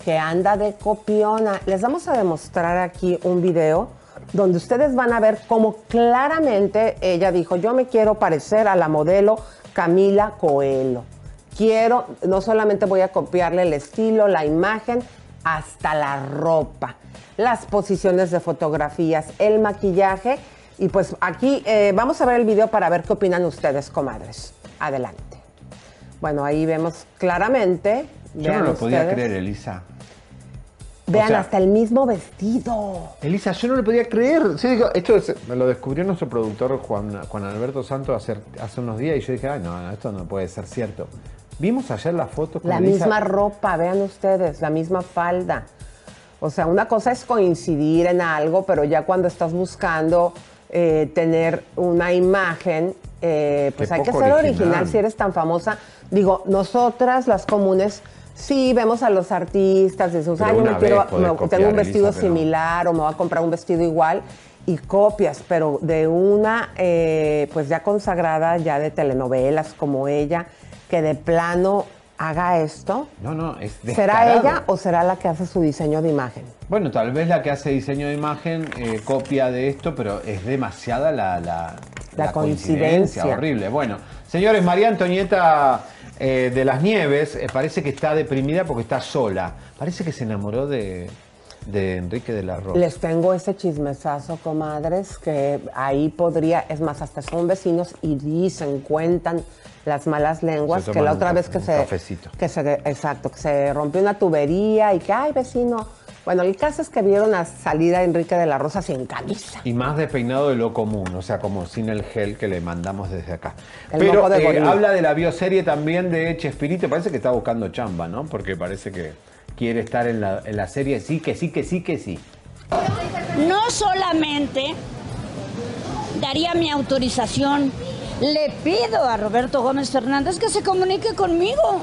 C: que anda de copiona? Les vamos a demostrar aquí un video donde ustedes van a ver cómo claramente ella dijo, yo me quiero parecer a la modelo Camila Coelho. Quiero, no solamente voy a copiarle el estilo, la imagen, hasta la ropa, las posiciones de fotografías, el maquillaje. Y pues aquí eh, vamos a ver el video para ver qué opinan ustedes, comadres. Adelante. Bueno, ahí vemos claramente.
D: Yo
C: vean
D: no lo podía
C: ustedes.
D: creer, Elisa.
C: Vean
D: O sea-
C: hasta el mismo vestido.
D: Elisa, yo no lo podía creer. Sí, digo, esto es- me lo descubrió nuestro productor Juan, Juan Alberto Santos hace, hace unos días y yo dije, ay, no, no, esto no puede ser cierto. Vimos ayer la foto con
C: La
D: Elisa.
C: misma ropa, vean ustedes, la misma falda. O sea, una cosa es coincidir en algo, pero ya cuando estás buscando eh, tener una imagen, eh, pues
D: Qué
C: hay que ser
D: original.
C: original si eres tan famosa. Digo, nosotras, las comunes, sí vemos a los artistas, "Ay, yo
D: una
C: me quiero, me-
D: copiar,
C: tengo un vestido
D: Elisa, pero-
C: similar o me voy a comprar un vestido igual y copias, pero de una eh, pues ya consagrada ya de telenovelas como ella, que de plano haga esto.
D: No, no, es
C: ¿Será ella o será la que hace su diseño de imagen?
D: Bueno, tal vez la que hace diseño de imagen eh, copia de esto, pero es demasiada la, la,
C: La coincidencia.
D: Horrible. Bueno, señores, María Antonieta eh, de las Nieves eh, parece que está deprimida porque está sola. Parece que se enamoró de, de Enrique de la Rosa.
C: Les tengo ese chismesazo, comadres, que ahí podría, es más, hasta son vecinos y dicen, cuentan las malas lenguas,
D: Se
C: que la otra
D: un
C: vez que
D: un
C: se,
D: cafecito.
C: que se, exacto, que se rompió una tubería y que, ay, vecino. Bueno, el caso es que vieron a salir a Enrique de la Rosa sin camisa.
D: Y más despeinado de lo común, o sea, como sin el gel que le mandamos desde acá.
C: El
D: Pero
C: de
D: eh, habla de la bioserie también de Chespirito, parece que está buscando chamba, ¿no? Porque parece que quiere estar en la, en la serie, sí, que sí, que sí, que sí.
J: No solamente daría mi autorización, le pido a Roberto Gómez Fernández que se comunique conmigo.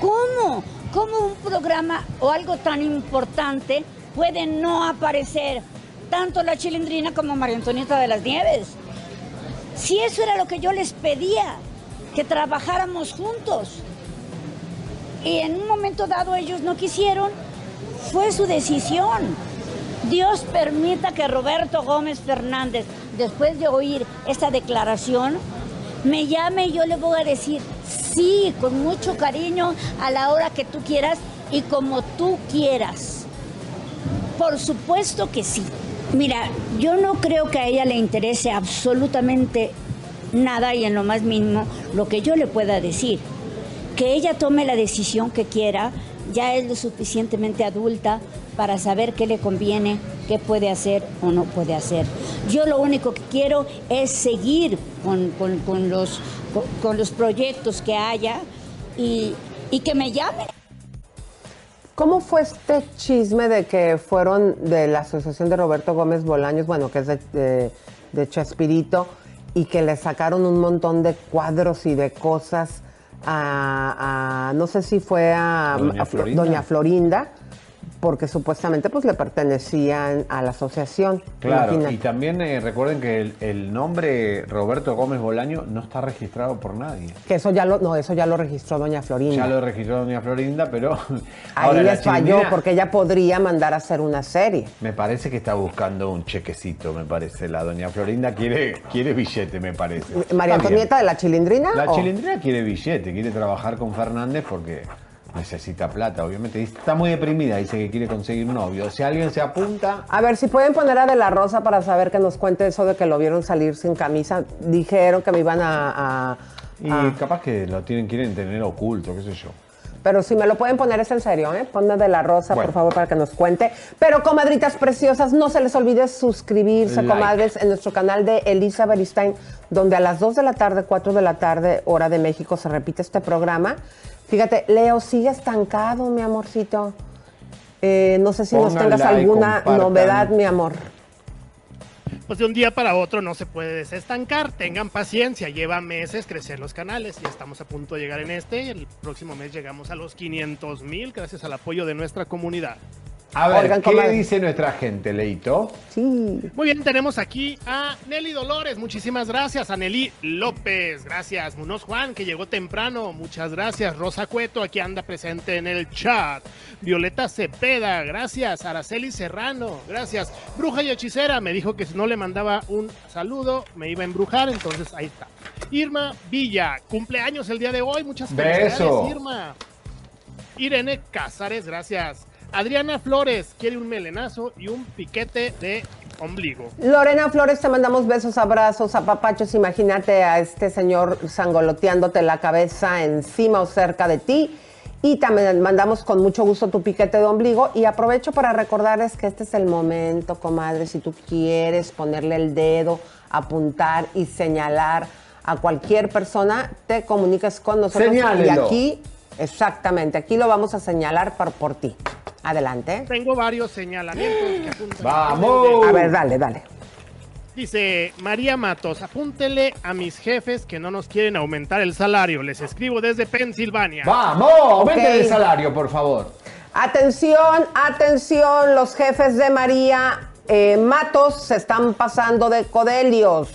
J: ¿Cómo? ¿Cómo un programa o algo tan importante puede no aparecer tanto la chilindrina como María Antonieta de las Nieves? Si eso era lo que yo les pedía, que trabajáramos juntos. Y en un momento dado ellos no quisieron, fue su decisión. Dios permita que Roberto Gómez Fernández, después de oír esta declaración, me llame y yo le voy a decir sí, con mucho cariño, a la hora que tú quieras y como tú quieras. Por supuesto que sí. Mira, yo no creo que a ella le interese absolutamente nada y en lo más mínimo lo que yo le pueda decir. Que ella tome la decisión que quiera, ya es lo suficientemente adulta para saber qué le conviene, qué puede hacer o no puede hacer. Yo lo único que quiero es seguir con, con- los, con, los proyectos que haya y, y que me llame.
C: ¿Cómo fue este chisme de que fueron de la asociación de Roberto Gómez Bolaños, bueno, que es de, de, de Chespirito, y que le sacaron un montón de cuadros y de cosas a, a- no sé si fue a.
D: Doña Florinda,
C: porque supuestamente pues le pertenecían a la asociación.
D: Claro,
C: Imagínate.
D: y también eh, recuerden que el, el nombre Roberto Gómez Bolaño no está registrado por nadie.
C: Que eso ya lo, no, eso ya lo registró Doña Florinda.
D: Ya lo registró Doña Florinda, pero
C: Ahí
D: ahora
C: les falló porque ella podría mandar a hacer una serie.
D: Me parece que está buscando un chequecito, me parece. La Doña Florinda quiere, quiere billete, me parece.
C: María. Antonieta de la Chilindrina.
D: La
C: o-
D: chilindrina quiere billete, quiere trabajar con Fernández porque necesita plata, obviamente. Está muy deprimida, dice que quiere conseguir un novio. Si alguien se apunta,
C: A ver, si pueden poner a De La Rosa para saber que nos cuente eso de que lo vieron salir sin camisa. Dijeron que me iban a... a-
D: y capaz que lo tienen, quieren tener oculto, qué sé yo.
C: Pero si me lo pueden poner es en serio, ¿eh? Ponme de la rosa,
D: Bueno.
C: por favor, para que nos cuente. Pero, comadritas preciosas, no se les olvide suscribirse,
D: Like.
C: comadres, en nuestro canal de Elisa Beristain, donde a las 2 de la tarde, 4 de la tarde, hora de México, se repite este programa. Fíjate, Leo, sigue estancado, mi amorcito. Eh, no sé si nos tengas alguna novedad, mi amor.
E: Pues de un día para otro no se puede desestancar. Tengan paciencia, lleva meses crecer los canales. Ya estamos a punto de llegar en este. El próximo mes llegamos a los 500 mil gracias al apoyo de nuestra comunidad.
D: A ver,
C: Oigan,
D: ¿qué
C: comadre.
D: dice nuestra gente, Leito?
C: Sí.
E: Muy bien, tenemos aquí a Nelly Dolores. Muchísimas gracias. A Nelly López. Gracias. Munoz Juan, que llegó temprano. Muchas gracias. Rosa Cueto, aquí anda presente en el chat. Violeta Cepeda. Gracias. Araceli Serrano. Gracias. Bruja y hechicera. Me dijo que si no le mandaba un saludo, me iba a embrujar. Entonces ahí está. Irma Villa. Cumpleaños el día de hoy. Muchas felicidades,
D: Beso.
E: Irma. Irene Casares, gracias. Adriana Flores quiere un melenazo y un piquete de ombligo.
C: Lorena Flores, te mandamos besos, abrazos, apapachos. Imagínate a este señor sangoloteándote la cabeza encima o cerca de ti. Y también mandamos con mucho gusto tu piquete de ombligo. Y aprovecho para recordarles que este es el momento, comadre, si tú quieres ponerle el dedo, apuntar y señalar a cualquier persona, te comuniques con nosotros. Y aquí, exactamente, aquí lo vamos a señalar por, por ti. Adelante.
E: Tengo varios señalamientos que apuntan.
D: ¡Vamos!
C: A ver, dale, dale.
E: Dice María Matos, apúntele a mis jefes que no nos quieren aumentar el salario. Les escribo desde Pensilvania.
D: ¡Vamos! Aumenten
C: Ok.
D: el salario, por favor.
C: Atención, atención, los jefes de María eh, Matos se están pasando de codelios.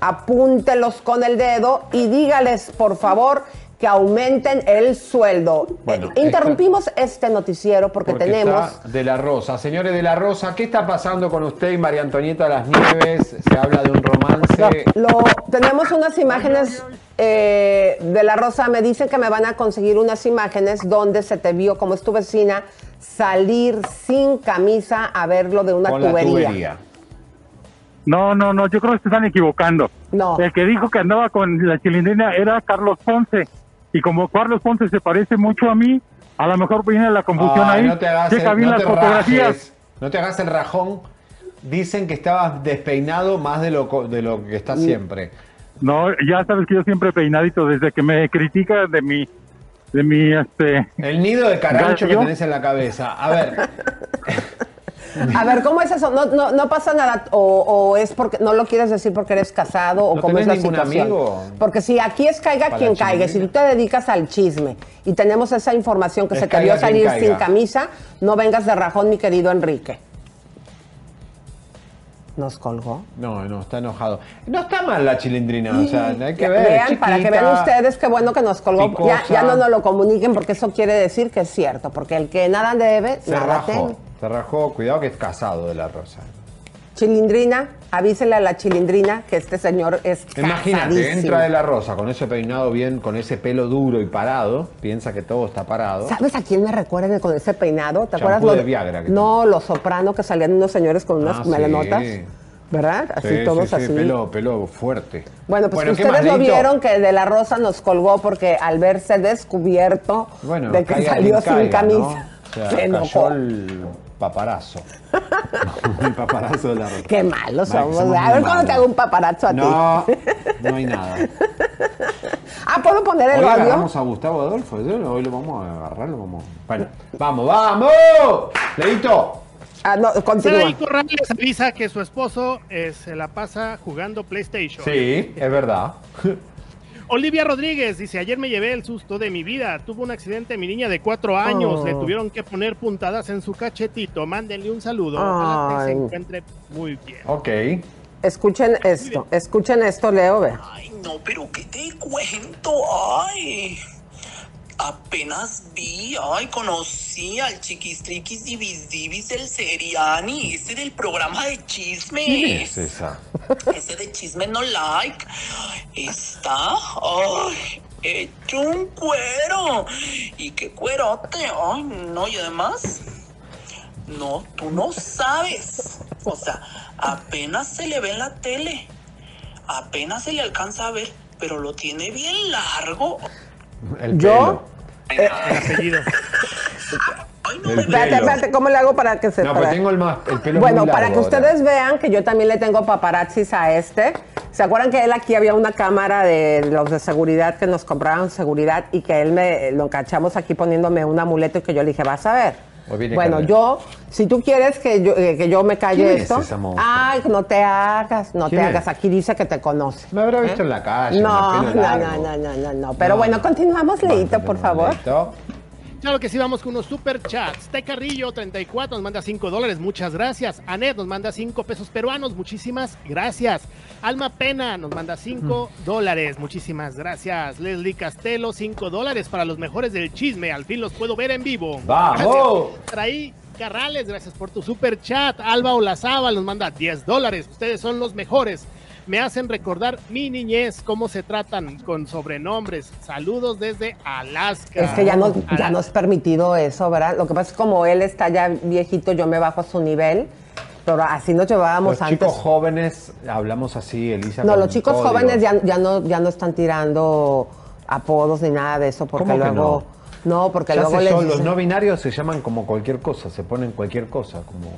C: Apúntelos con el dedo y dígales, por favor, que aumenten el sueldo.
D: Bueno,
C: Eh, interrumpimos este noticiero porque,
D: Porque
C: tenemos...
D: está de la Rosa. Señores de la Rosa, ¿qué está pasando con usted y María Antonieta de las Nieves? Se habla de un romance.
C: Lo, tenemos unas imágenes eh, de la Rosa. Me dicen que me van a conseguir unas imágenes donde se te vio, como es tu vecina, salir sin camisa a verlo de una
D: con la
C: tubería.
D: tubería.
K: No, no, no, yo creo que se están equivocando.
C: No.
K: El que dijo que andaba con la chilindrina era Carlos Ponce. Y como Carlos Ponce se parece mucho a mí, a lo mejor viene la confusión
D: Ay,
K: ahí.
D: no te hagas,
K: Checa
D: el,
K: bien
D: no
K: las
D: te
K: fotografías.
D: rajes, no te hagas el rajón. Dicen que estabas despeinado más de lo, de lo que está siempre.
K: No, ya sabes que yo siempre peinadito, desde que me critica de mi, de mi, este...
D: El nido de carancho que tenés en la cabeza. A ver,
C: A ver, ¿cómo es eso? No, no, no pasa nada. O, o es porque no lo quieres decir porque eres casado o
D: ¿No
C: cómo es la situación.
D: amigo?
C: Porque si aquí es caiga
D: Para
C: quien caiga, si tú te dedicas al chisme y tenemos esa información que
D: Es
C: se te vio salir
D: caiga.
C: sin camisa, no vengas de rajón, mi querido Enrique. Nos colgó.
D: no, no, está enojado. No está mal la chilindrina, o sea, hay que ver.
C: Vean, para que vean ustedes qué bueno que nos colgó. Ya, ya no nos lo comuniquen porque eso quiere decir que es cierto. Porque el que nada debe,
D: Se
C: nada
D: rajó, se rajó. Cuidado que es casado de la Rosa.
C: Chilindrina, avísele a la chilindrina que este señor es
D: Imagínate,
C: casadísimo.
D: entra de la Rosa con ese peinado bien, con ese pelo duro y parado. Piensa que todo está parado.
C: ¿Sabes a quién me recuerda con ese peinado? ¿Te acuerdas?
D: de Viagra que
C: no, los soprano que salían unos señores con unas
D: Ah,
C: melenotas.
D: sí.
C: ¿Verdad? Así
D: Sí,
C: todos
D: sí, sí,
C: así.
D: Pelo, pelo fuerte.
C: Bueno, pues
D: ¿qué
C: ustedes lo vieron que de la Rosa nos colgó porque al verse descubierto
D: Bueno,
C: de que salió sin
D: caiga, ¿no?
C: camisa,
D: O sea,
C: se
D: cayó
C: enojó.
D: el paparazo. el paparazo de la Rosa.
C: Qué malos
D: Mal,
C: somos.
D: somos
C: a ver cuando te hago un paparazzo a
D: No,
C: ti.
D: no hay nada.
C: ah, ¿puedo poner el
D: Hoy
C: audio?
D: agarramos a Gustavo Adolfo, ¿no? hoy lo vamos a agarrar, lo vamos. Bueno, vamos, vamos. Leito.
C: Ah, no, continúa.
E: Corrales avisa que su esposo eh, se la pasa jugando PlayStation.
D: Sí, es verdad.
E: Olivia Rodríguez dice, ayer me llevé el susto de mi vida. Tuvo un accidente mi niña de cuatro años.
C: Oh.
E: Le tuvieron que poner puntadas en su cachetito. Mándenle un saludo. Ojalá que se encuentre muy bien.
D: Ok.
C: Escuchen esto, escuchen esto, Leo, ve.
L: Ay, no, pero ¿qué te cuento? Ay, apenas vi, ay, conocí al chiquistriquis divis divis del Seriani, ese del programa de chisme.
D: ¿Quién es esa?
L: Ese de chisme no like. Está, ay, hecho un cuero. Y qué cuerote, ay, no, y además, no, tú no sabes. O sea, apenas se le ve en la tele, apenas se le alcanza a ver, pero lo tiene bien largo.
D: El
C: Yo,
E: El apellido.
C: Espérate, espérate, ¿cómo le hago para que se...
D: No, pues
C: para-
D: tengo el, más, el pelo
C: Bueno,
D: muy
C: para que
D: ahora.
C: ustedes vean que yo también le tengo paparazzis a este. ¿Se acuerdan que él aquí había una cámara de los de seguridad que nos compraban seguridad y que él me lo cachamos aquí poniéndome un amuleto y que yo le dije, vas a ver?
D: Viene
C: Bueno,
D: Carmen.
C: yo, si tú quieres que yo, eh, que yo me calle
D: ¿Quién es
C: esto.
D: esa monja?
C: Ay, no te hagas, no te
D: ¿Quién es?
C: hagas. Aquí dice que te conoce.
D: Me habrá visto
C: ¿Eh?
D: en la calle.
C: No, no, no, no, no, no, no. Pero
D: No.
C: bueno, continuamos, Leito, por favor.
D: Leito.
E: Claro que sí, vamos con unos super chats. T Carrillo 34 nos manda 5 dólares, muchas gracias. Anet nos manda 5 pesos peruanos, muchísimas gracias. Alma Pena nos manda 5 dólares, muchísimas gracias. Leslie Castelo, 5 dólares para los mejores del chisme, al fin los puedo ver en vivo.
D: ¡Vamos!
E: Traí Carrales, gracias por tu super chat. Alba Olazábal nos manda 10 dólares, ustedes son los mejores. Me hacen recordar mi niñez, cómo se tratan con sobrenombres. Saludos desde Alaska.
C: Es que ya no,
E: Ala-
C: ya no es permitido eso, ¿verdad? Lo que pasa es que como él está ya viejito, yo me bajo a su nivel. Pero así nos llevábamos
D: Los
C: antes.
D: chicos jóvenes hablamos así, Elisa.
C: no, los chicos jóvenes ya, ya no ya no están tirando apodos ni nada de eso porque
D: ¿Cómo que
C: luego no, porque
D: Ya
C: luego les
D: son- los no binarios se llaman como cualquier cosa, se ponen cualquier cosa, como...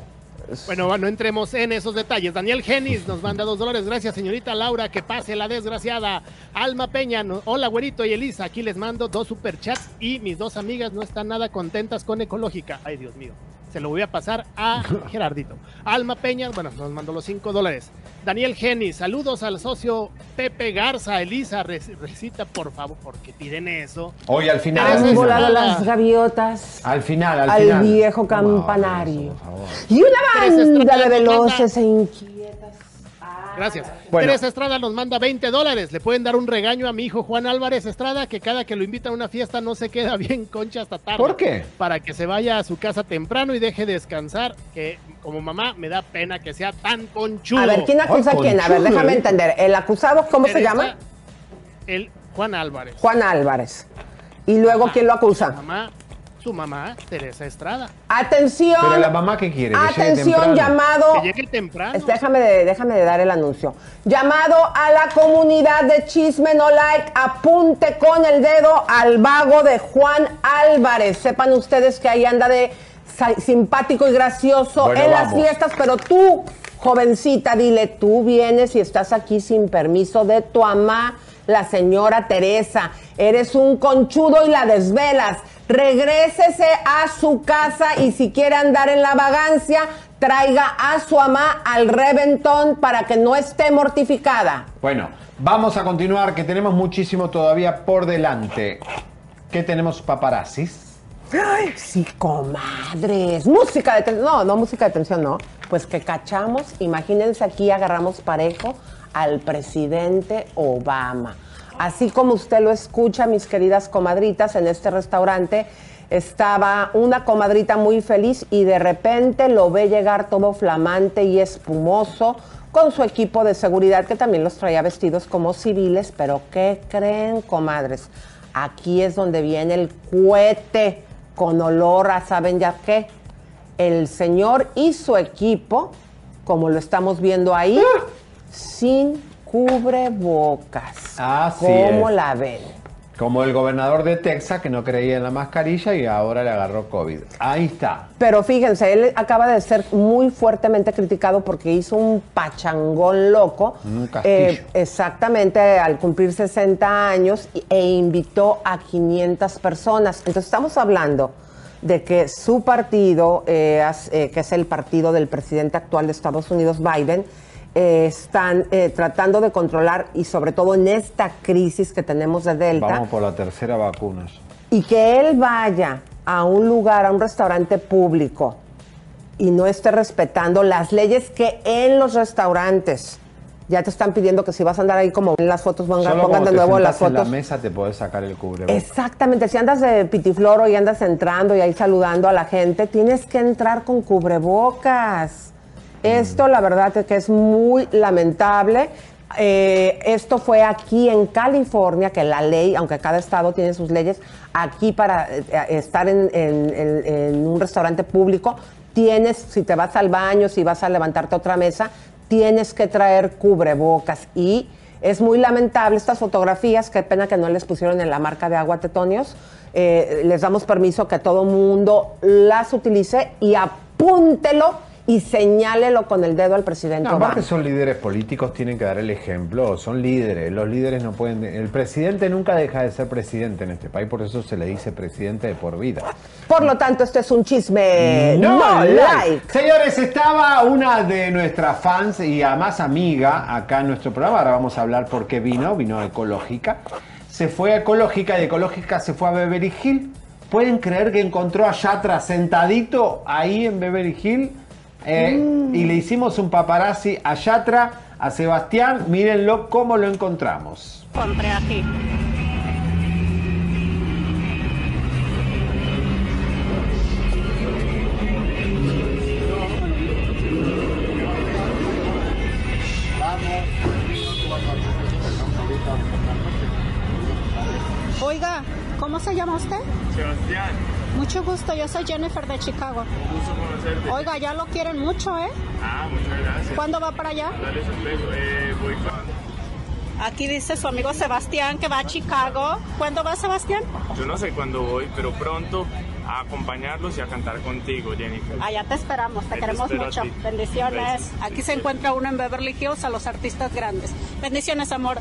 E: Bueno, no entremos en esos detalles. Daniel Genis nos manda dos dólares. Gracias, señorita Laura. Que pase la desgraciada. Alma Peña. no- Hola, güerito y Elisa. Aquí les mando dos superchats y mis dos amigas no están nada contentas con Ecológica. Ay, Dios mío. Se lo voy a pasar a Gerardito. Alma Peña, bueno, nos mandó los cinco dólares. Daniel Genis, saludos al socio Pepe Garza. Elisa, rec- recita por favor, porque piden eso.
D: Hoy al final.
C: Han
D: al
C: volado
D: final.
C: las gaviotas
D: Al final, al,
C: al
D: final.
C: viejo
D: ¿Cómo hago
C: campanario.
D: eso, por favor?
C: Y una banda de veloces e inquietas.
E: Gracias.
D: Bueno.
E: Teresa Estrada nos manda 20 dólares. Le pueden dar un regaño a mi hijo Juan Álvarez Estrada, que cada que lo invita a una fiesta no se queda bien concha hasta tarde.
D: ¿Por qué?
E: Para que se vaya a su casa temprano y deje descansar, que como mamá me da pena que sea tan conchudo.
C: A ver, ¿quién acusa
D: Ay,
C: a quién? A ver, déjame
D: ¿eh?
C: entender. ¿El acusado cómo se llama?
E: El Juan Álvarez.
C: Juan Álvarez. Y luego, ¿quién lo acusa?
E: Mamá, su mamá, Teresa Estrada.
C: Atención.
D: Pero la mamá, ¿qué quiere? Que llegue
C: Atención, llamado.
E: Que llegue temprano.
C: Déjame de, déjame de dar el anuncio. Llamado a la comunidad de Chisme No Like, apunte con el dedo al vago de Juan Álvarez. Sepan ustedes que ahí anda de simpático y gracioso
D: Bueno,
C: en las
D: vamos.
C: fiestas, pero tú, jovencita, dile, tú vienes y estás aquí sin permiso de tu mamá, la señora Teresa. Eres un conchudo y la desvelas. Regrésese a su casa y si quiere andar en la vagancia, traiga a su mamá al reventón para que no esté mortificada.
D: Bueno, vamos a continuar, que tenemos muchísimo todavía por delante. ¿Qué tenemos, paparazzis?
C: Ay, sí, comadres. Música de tensión. No, no, música de tensión, no. Pues que cachamos, imagínense aquí, agarramos parejo al presidente Obama. Así como usted lo escucha, mis queridas comadritas, en este restaurante estaba una comadrita muy feliz y de repente lo ve llegar todo flamante y espumoso con su equipo de seguridad que también los traía vestidos como civiles, pero ¿qué creen, comadres? Aquí es donde viene el cohete con olor a saben ya qué. El señor y su equipo, como lo estamos viendo ahí, sin cubrebocas.
D: Así
C: ¿Cómo
D: es.
C: la ven?
D: Como el gobernador de Texas que no creía en la mascarilla y ahora le agarró COVID. Ahí está.
C: Pero fíjense, él acaba de ser muy fuertemente criticado porque hizo un pachangón loco.
D: Un castillo.
C: Eh, exactamente, al cumplir 60 años e invitó a 500 personas. Entonces estamos hablando de que su partido, eh, eh, que es el partido del presidente actual de Estados Unidos, Biden, eh, están eh, tratando de controlar y sobre todo en esta crisis que tenemos de Delta
D: Vamos por la tercera vacuna.
C: y que él vaya a un lugar, a un restaurante público y no esté respetando las leyes que en los restaurantes ya te están pidiendo que si vas a andar ahí como en las fotos, pongan,
D: Solo
C: pongan de
D: te
C: nuevo las
D: sentás en
C: fotos.
D: la mesa te podés sacar el cubrebocas.
C: Exactamente, si andas de pitifloro y andas entrando y ahí saludando a la gente, tienes que entrar con cubrebocas. Esto la verdad es que es muy lamentable. Eh, esto fue aquí en California, que la ley, aunque cada estado tiene sus leyes, aquí para eh, estar en, un restaurante público, tienes, si te vas al baño, si vas a levantarte a otra mesa, tienes que traer cubrebocas. Y es muy lamentable estas fotografías, qué pena que no les pusieron en la marca de agua Tetonios, eh, les damos permiso que todo mundo las utilice y apúntelo y señálelo con el dedo al presidente
D: No,
C: Obama.
D: aparte son líderes políticos, tienen que dar el ejemplo, son líderes, los líderes no pueden... El presidente nunca deja de ser presidente en este país, por eso se le dice presidente de por vida.
C: Por lo tanto, esto es un chisme
D: No,
C: no,
D: like.
C: like.
D: Señores, estaba una de nuestras fans y además amiga acá en nuestro programa. Ahora vamos a hablar por qué vino. Vino a Ecológica. Se fue a Ecológica y Ecológica se fue a Beverly Hill. ¿Pueden creer que encontró a Yatra sentadito ahí en Beverly Hill? Eh,
C: Mm.
D: Y le hicimos un paparazzi a Yatra, a Sebastián. Mírenlo cómo lo encontramos.
M: Compré aquí. Oiga, ¿cómo se llama usted?
N: Sebastián,
M: Mucho gusto, yo soy Jennifer de Chicago.
N: gusto conocerte.
M: Oiga, ya lo quieren mucho, ¿eh?
N: Ah, muchas gracias.
M: ¿Cuándo va para allá?
N: Dale. Eh, voy.
M: Aquí dice su amigo Sebastián que va a Chicago. ¿Cuándo va Sebastián?
N: Yo no sé cuándo voy, pero pronto a acompañarlos y a cantar contigo, Jennifer.
M: Allá te esperamos, te queremos mucho. Bendiciones.
N: Gracias.
M: Aquí se encuentra uno en Beverly Hills a los artistas grandes. Bendiciones, amor.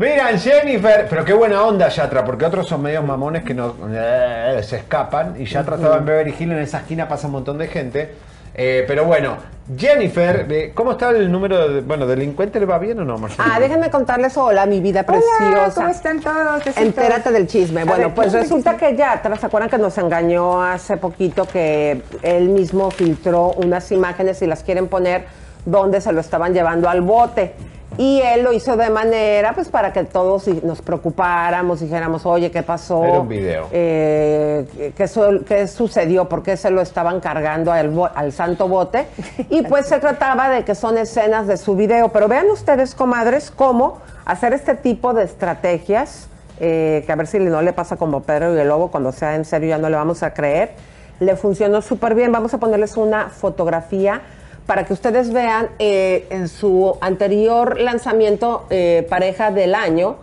D: Miran, Jennifer, pero qué buena onda Yatra, porque otros son medios mamones que no eh, se escapan y Yatra estaba en Beverly Hills, en esa esquina pasa un montón de gente. Eh, pero bueno, Jennifer, eh, ¿cómo está el número de, bueno, delincuente le va bien o no, Marcelo?
C: Ah, déjenme contarles, hola, mi vida preciosa.
O: ¿cómo están todos?
C: Entérate del chisme.
O: A
C: Bueno,
O: ver,
C: pues
O: ¿qué
C: resulta que ya, ¿se acuerdan que nos engañó hace poquito que él mismo filtró unas imágenes y las quieren poner donde se lo estaban llevando al bote? Y él lo hizo de manera, pues, para que todos nos preocupáramos, dijéramos, oye, ¿qué pasó?
D: Era un video.
C: Eh, ¿qué, su- qué sucedió? ¿Por qué se lo estaban cargando al, al santo bote? Y pues se trataba de que son escenas de su video. Pero vean ustedes, comadres, cómo hacer este tipo de estrategias, eh, que a ver si no le pasa como Pedro y el Lobo, cuando sea en serio ya no le vamos a creer. Le funcionó súper bien. Vamos a ponerles una fotografía para que ustedes vean eh, en su anterior lanzamiento, eh, pareja del año,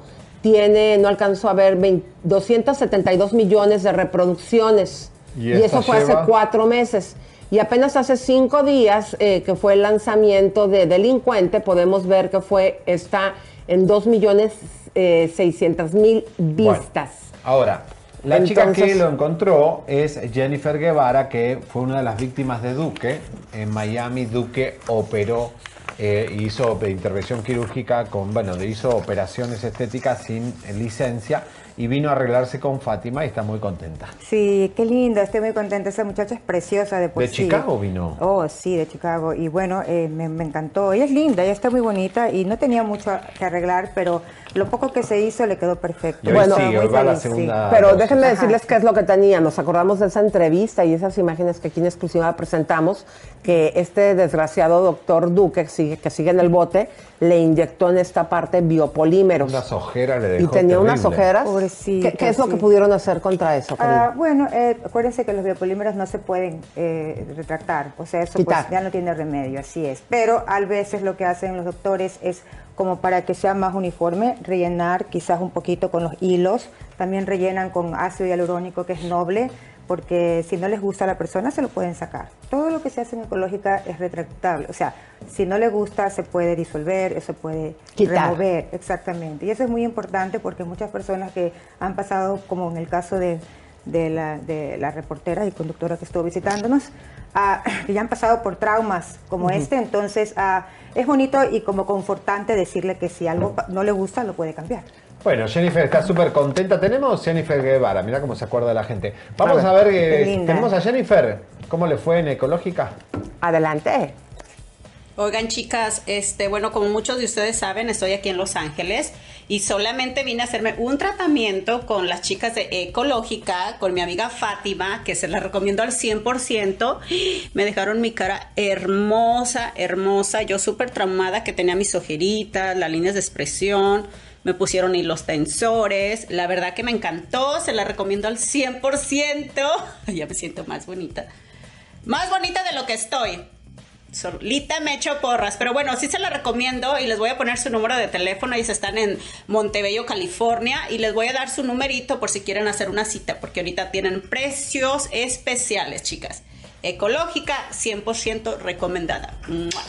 C: tiene, no alcanzó a ver, 20 272 millones de reproducciones.
D: ¿Y
C: eso fue
D: lleva?
C: hace cuatro meses. Y apenas hace cinco días eh, que fue el lanzamiento de Delincuente, podemos ver que fue, está en 2 millones eh, 600 mil vistas.
D: Ahora, la chica que lo encontró es Jennifer Guevara, que fue una de las víctimas de Duque. En Miami, Duque operó, eh, hizo intervención quirúrgica con, bueno, hizo operaciones estéticas sin licencia y vino a arreglarse con Fátima y está muy contenta.
O: Sí, qué lindo, estoy muy contenta. Esa muchacha es preciosa de por
D: ¿De
O: sí.
D: Chicago vino?
O: Oh, sí, de Chicago. Y bueno, eh, me, me encantó. Ella es linda, ella está muy bonita y no tenía mucho que arreglar, pero lo poco que se hizo le quedó perfecto.
D: Y
C: Bueno,
D: sigue,
O: muy
D: la
O: feliz, sí.
C: Pero
D: dosis.
C: déjenme
O: Ajá.
C: decirles qué es lo que tenía. Nos acordamos de esa entrevista y esas imágenes que aquí en exclusiva presentamos, que este desgraciado doctor Duque, que sigue, que sigue en el bote, le inyectó en esta parte biopolímeros.
D: Unas ojeras le
C: y
D: dejó
C: tenía unas ojeras. ¿Qué, qué es lo
O: sí.
C: que pudieron hacer contra eso,
O: Ah, bueno, eh, acuérdense que los biopolímeros no se pueden eh, retractar, o sea, eso pues ya no tiene remedio, así es. Pero a veces lo que hacen los doctores es como para que sea más uniforme, rellenar quizás un poquito con los hilos, también rellenan con ácido hialurónico que es noble, porque si no les gusta a la persona se lo pueden sacar. Todo lo que se hace en ecológica es retractable, o sea, si no le gusta se puede disolver, se puede
C: Quitar.
O: remover, exactamente. Y eso es muy importante porque muchas personas que han pasado, como en el caso de, de la, de la reportera y conductora que estuvo visitándonos, ah, que ya han pasado por traumas como este, entonces ah, es bonito y como confortante decirle que si algo no le gusta lo puede cambiar.
D: Bueno, Jennifer está súper contenta. Tenemos Jennifer Guevara, mira cómo se acuerda la gente. Vamos
C: A
D: a
C: ver,
D: eh, tenemos a Jennifer. ¿Cómo le fue en Ecológica?
C: Adelante.
P: Oigan, chicas, este, bueno, como muchos de ustedes saben, estoy aquí en Los Ángeles y solamente vine a hacerme un tratamiento con las chicas de Ecológica, con mi amiga Fátima, que se la recomiendo al 100%. Me dejaron mi cara hermosa, hermosa. Yo súper traumada que tenía mis ojeritas, las líneas de expresión. Me pusieron hilos tensores. La verdad que me encantó. Se la recomiendo al 100%. Ya me siento más bonita. Más bonita de lo que estoy. Solita me echo porras, pero bueno, sí se la recomiendo y les voy a poner su número de teléfono. Ellos están en Montebello, California y les voy a dar su numerito por si quieren hacer una cita, porque ahorita tienen precios especiales, chicas. Ecológica, 100% recomendada. ¡Mua!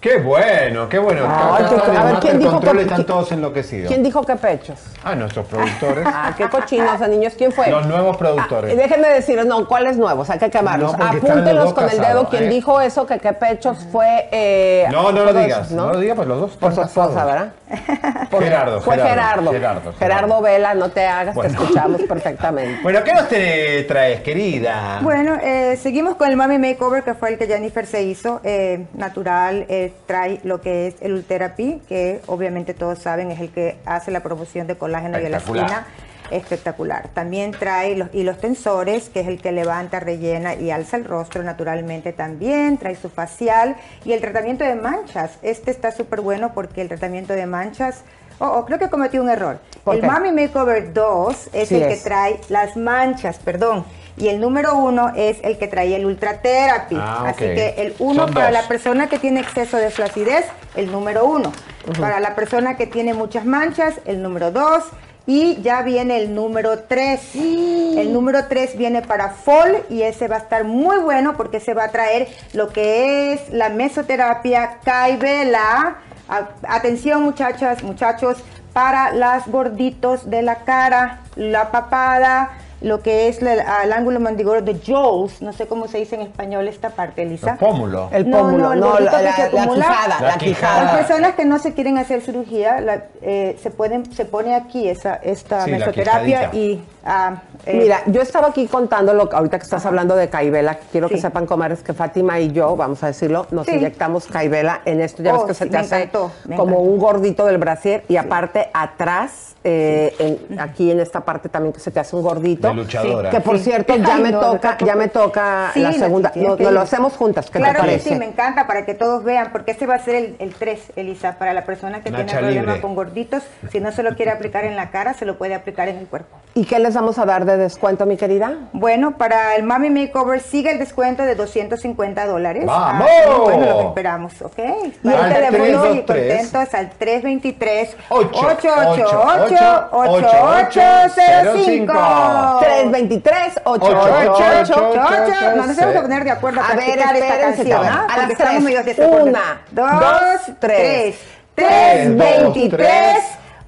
D: Qué bueno, qué bueno.
C: Ah, a
D: en
C: ver, ¿quién dijo
D: Control
C: que-
D: están todos enloquecidos.
C: ¿Quién dijo que pechos?
D: Ah, nuestros productores.
C: Ah, qué cochinos de niños. ¿Quién fue?
D: Los nuevos productores.
C: Ah, déjenme decir, no, ¿cuáles nuevos? Hay que quemarlos.
D: No, porque están los
C: Apúntelos
D: dos
C: con el dedo.
D: casados,
C: ¿Quién
D: ¿eh?
C: dijo eso? Que qué pechos fue. eh,
D: No, no lo
C: todos,
D: digas, no lo digas, pues los dos
C: Por su
D: están
C: esposa,
D: casados.
C: ¿verdad?
D: Gerardo,
C: Fue Gerardo.
D: Gerardo,
C: Gerardo, Vela, no te hagas,
D: Bueno.
C: te escuchamos perfectamente.
D: Bueno, ¿qué nos te traes, querida?
O: Bueno, eh, seguimos con el Mami Makeover, que fue el que Jennifer se hizo, eh, natural, eh, trae lo que es el Ultherapy, que obviamente todos saben es el que hace la promoción de colágeno y elastina. Espectacular. También trae los hilos tensores, que es el que levanta, rellena y alza el rostro naturalmente también. Trae su facial y el tratamiento de manchas. Este está súper bueno porque el tratamiento de manchas... Oh, oh, creo que cometí un error.
C: ¿Por
O: El? Mami Makeover 2 es
C: Sí
O: el que trae las manchas, perdón. Y el número uno es el que trae el Ultra Therapy.
D: Ah,
O: Así que el uno
D: Son
O: para
D: dos.
O: la persona que tiene exceso de flacidez, el número uno. Para la persona que tiene muchas manchas, el número dos. Y ya viene el número 3. El número 3 viene para fall y ese va a estar muy bueno porque se va a traer lo que es la mesoterapia Kaivela. A- Atención muchachas, muchachos, para las gorditos de la cara, la papada, lo que es la- el ángulo mandibular de Jaws, no sé cómo se dice en español esta parte, Elisa.
D: El pómulo.
C: El pómulo,
O: el
C: no,
O: gordito
C: la- la-
O: se
C: la
O: acumula.
C: quijada, la
O: Las
C: quijada.
O: personas que no se quieren hacer cirugía, la- eh, se pueden, se pone aquí esa, esta
C: Sí,
O: mesoterapia y ah, eh,
C: Mira, yo estaba aquí contando lo que ahorita que estás hablando de Caibela, quiero que sepan comadres que Fátima y yo, vamos a decirlo, nos
O: Sí.
C: inyectamos Caibela en esto, ya ves
O: Oh,
C: que se te hace
O: encantó,
C: como un gordito del brasier y aparte atrás, eh, en- aquí en esta parte también que se te hace un gordito.
D: De luchadora.
C: Que por
O: Sí.
C: cierto ya
O: Ay,
C: me
O: no,
C: toca,
O: no,
C: ya me toca
O: Sí,
C: la segunda.
O: tienes
C: No,
O: que
C: no
O: ir.
C: lo hacemos juntas, ¿qué
O: claro
C: te
O: que sí, me encanta para que todos vean, porque ese va a ser el, el 3, Elisa, para la persona que
C: Nacha
O: tiene problema
C: libre.
O: con gorditos. Si no se lo quiere aplicar en la cara, se lo puede aplicar en el cuerpo.
C: ¿Y qué les vamos a dar de descuento, mi querida?
O: Bueno, para el Mami Makeover sigue el descuento de 250 dólares.
C: ¡Vamos!
O: Ah, bueno, lo que esperamos, ¿ok? Y
C: Al
O: el teléfono y
C: 323.
O: contentos al 323
C: Ocho,
O: 888 8805
C: 323 888
O: No nos tenemos que poner de acuerdo a
C: A ver,
O: esta canción. ¿ah?
C: A las tres. Una,
O: dos, tres. 323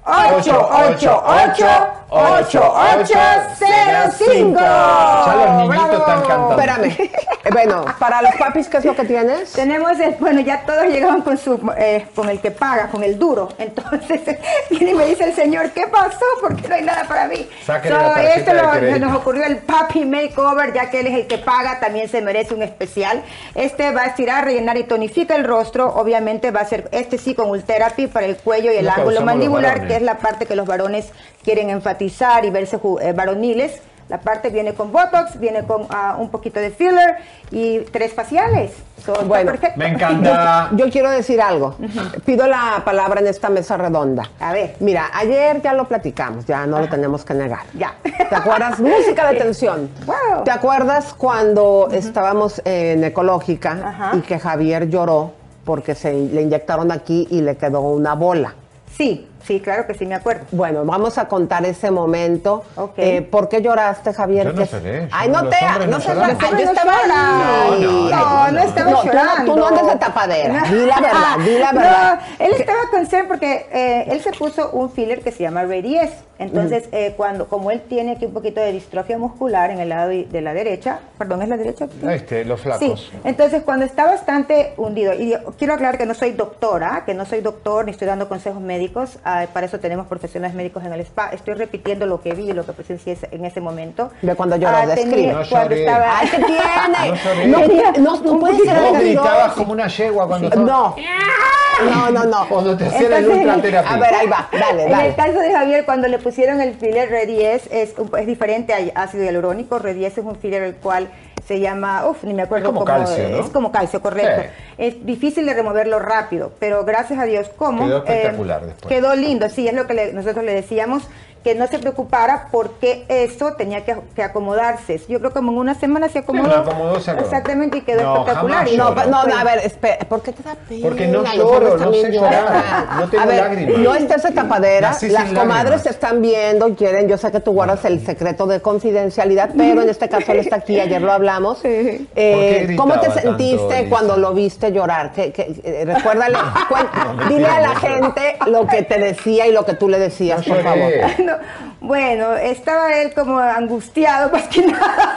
O: 888 8805
D: Ya los niñitos están cantando.
C: Espérame. Eh, Bueno, para los papis, ¿qué es lo que tienes?
O: Tenemos el, bueno, ya todos llegaron con su, eh, con el que paga, con el duro. Entonces, viene y me dice el señor, ¿qué pasó? Porque no hay nada para mí.
D: Tarjeta
O: esto lo- se nos ocurrió el Papi Makeover, ya que él es el que paga, también se merece un especial. Este va a estirar, rellenar y tonifica el rostro. Obviamente va a ser, este sí, con Ultherapy para el cuello y el ángulo mandibular. Que es la parte que los varones quieren enfatizar y verse eh, varoniles. La parte viene con Botox, viene con ah, un poquito de filler y tres faciales. So,
C: Bueno,
O: perfecto.
D: Me encanta.
C: Yo quiero decir algo. Pido la palabra en esta mesa redonda.
O: A ver.
C: Mira, ayer ya lo platicamos, ya no lo tenemos que negar.
O: Ya.
C: ¿Te acuerdas? Música de tensión.
O: Wow.
C: ¿Te acuerdas cuando estábamos en Ecológica y que Javier lloró porque se le inyectaron aquí y le quedó una bola?
O: Sí, sí, claro que sí, me acuerdo.
C: Bueno, vamos a contar ese momento. Eh, ¿Por qué lloraste, Javier?
D: Yo no
C: ¿Qué-
D: lloré,
C: Ay,
D: no,
C: no te, no
D: no
O: Los
C: Yo estaba
O: no
C: ahí.
O: lloran. No, no estaba
C: No, tú no-
O: llorando.
C: Tú no andes de tapadera. Di la verdad, di la verdad.
O: No, él estaba concerned porque eh, él se puso un filler que se llama Radies. Entonces, eh, cuando, como él tiene aquí un poquito de distrofia muscular en el lado de la derecha, perdón, ¿es la derecha?
D: Este, los
O: Sí,
D: flacos.
O: entonces cuando está bastante hundido, y yo quiero aclarar que no soy doctora, que no soy doctor ni estoy dando consejos médicos, para eso tenemos profesionales médicos en el spa, estoy repitiendo lo que vi y lo que presencié ese- en ese momento.
C: De cuando lloró,
O: Ah,
C: describe.
O: tenía-
D: No
O: cuando
D: lloré.
O: estaba...
C: Ay, ¿qué tiene?
D: No.
C: No, no, no puede ser algo
D: gritabas
C: así.
D: como una yegua cuando
C: No. No, no, no.
D: Cuando te hacían el
O: Entonces,
D: ultra terapia.
C: A ver, ahí va, dale,
O: En
C: dale.
O: el caso de Javier, cuando le pusieron el filler Redies, es, un- es diferente a ácido hialurónico. Redies es un filler el cual se llama, uff, ni me acuerdo
D: Es como
O: cómo
D: calcio, ¿no?
O: es como calcio, correcto.
D: Sí.
O: Es difícil de removerlo rápido, pero gracias a Dios, ¿cómo?
D: Quedó espectacular después.
O: Quedó lindo, sí, es lo que le- nosotros le decíamos. Que no se preocupara porque eso tenía que, que acomodarse. Yo creo que como en una semana se acomodó.
D: Sí, lo acomodó, se acomodó.
O: Exactamente, y quedó
D: No,
O: espectacular. Y
C: No,
D: lloro.
C: no, no, a
O: pues,
C: ver, espera, ¿por qué te da pena?
D: Porque no lloro, no
C: también
D: sé llorar, no tengo
C: a ver,
D: lágrimas.
C: No estés de tapadera, las comadres
D: lágrimas.
C: te están viendo quieren, yo sé que tú guardas el secreto de confidencialidad, pero en este caso él está aquí, ayer lo hablamos. Eh, ¿Cómo te sentiste
D: tanto,
C: cuando lo viste llorar? ¿Qué, qué- eh, recuérdale, dile a la gente lo que te decía y lo que tú le decías, por favor.
O: No, bueno, estaba él como angustiado más que nada.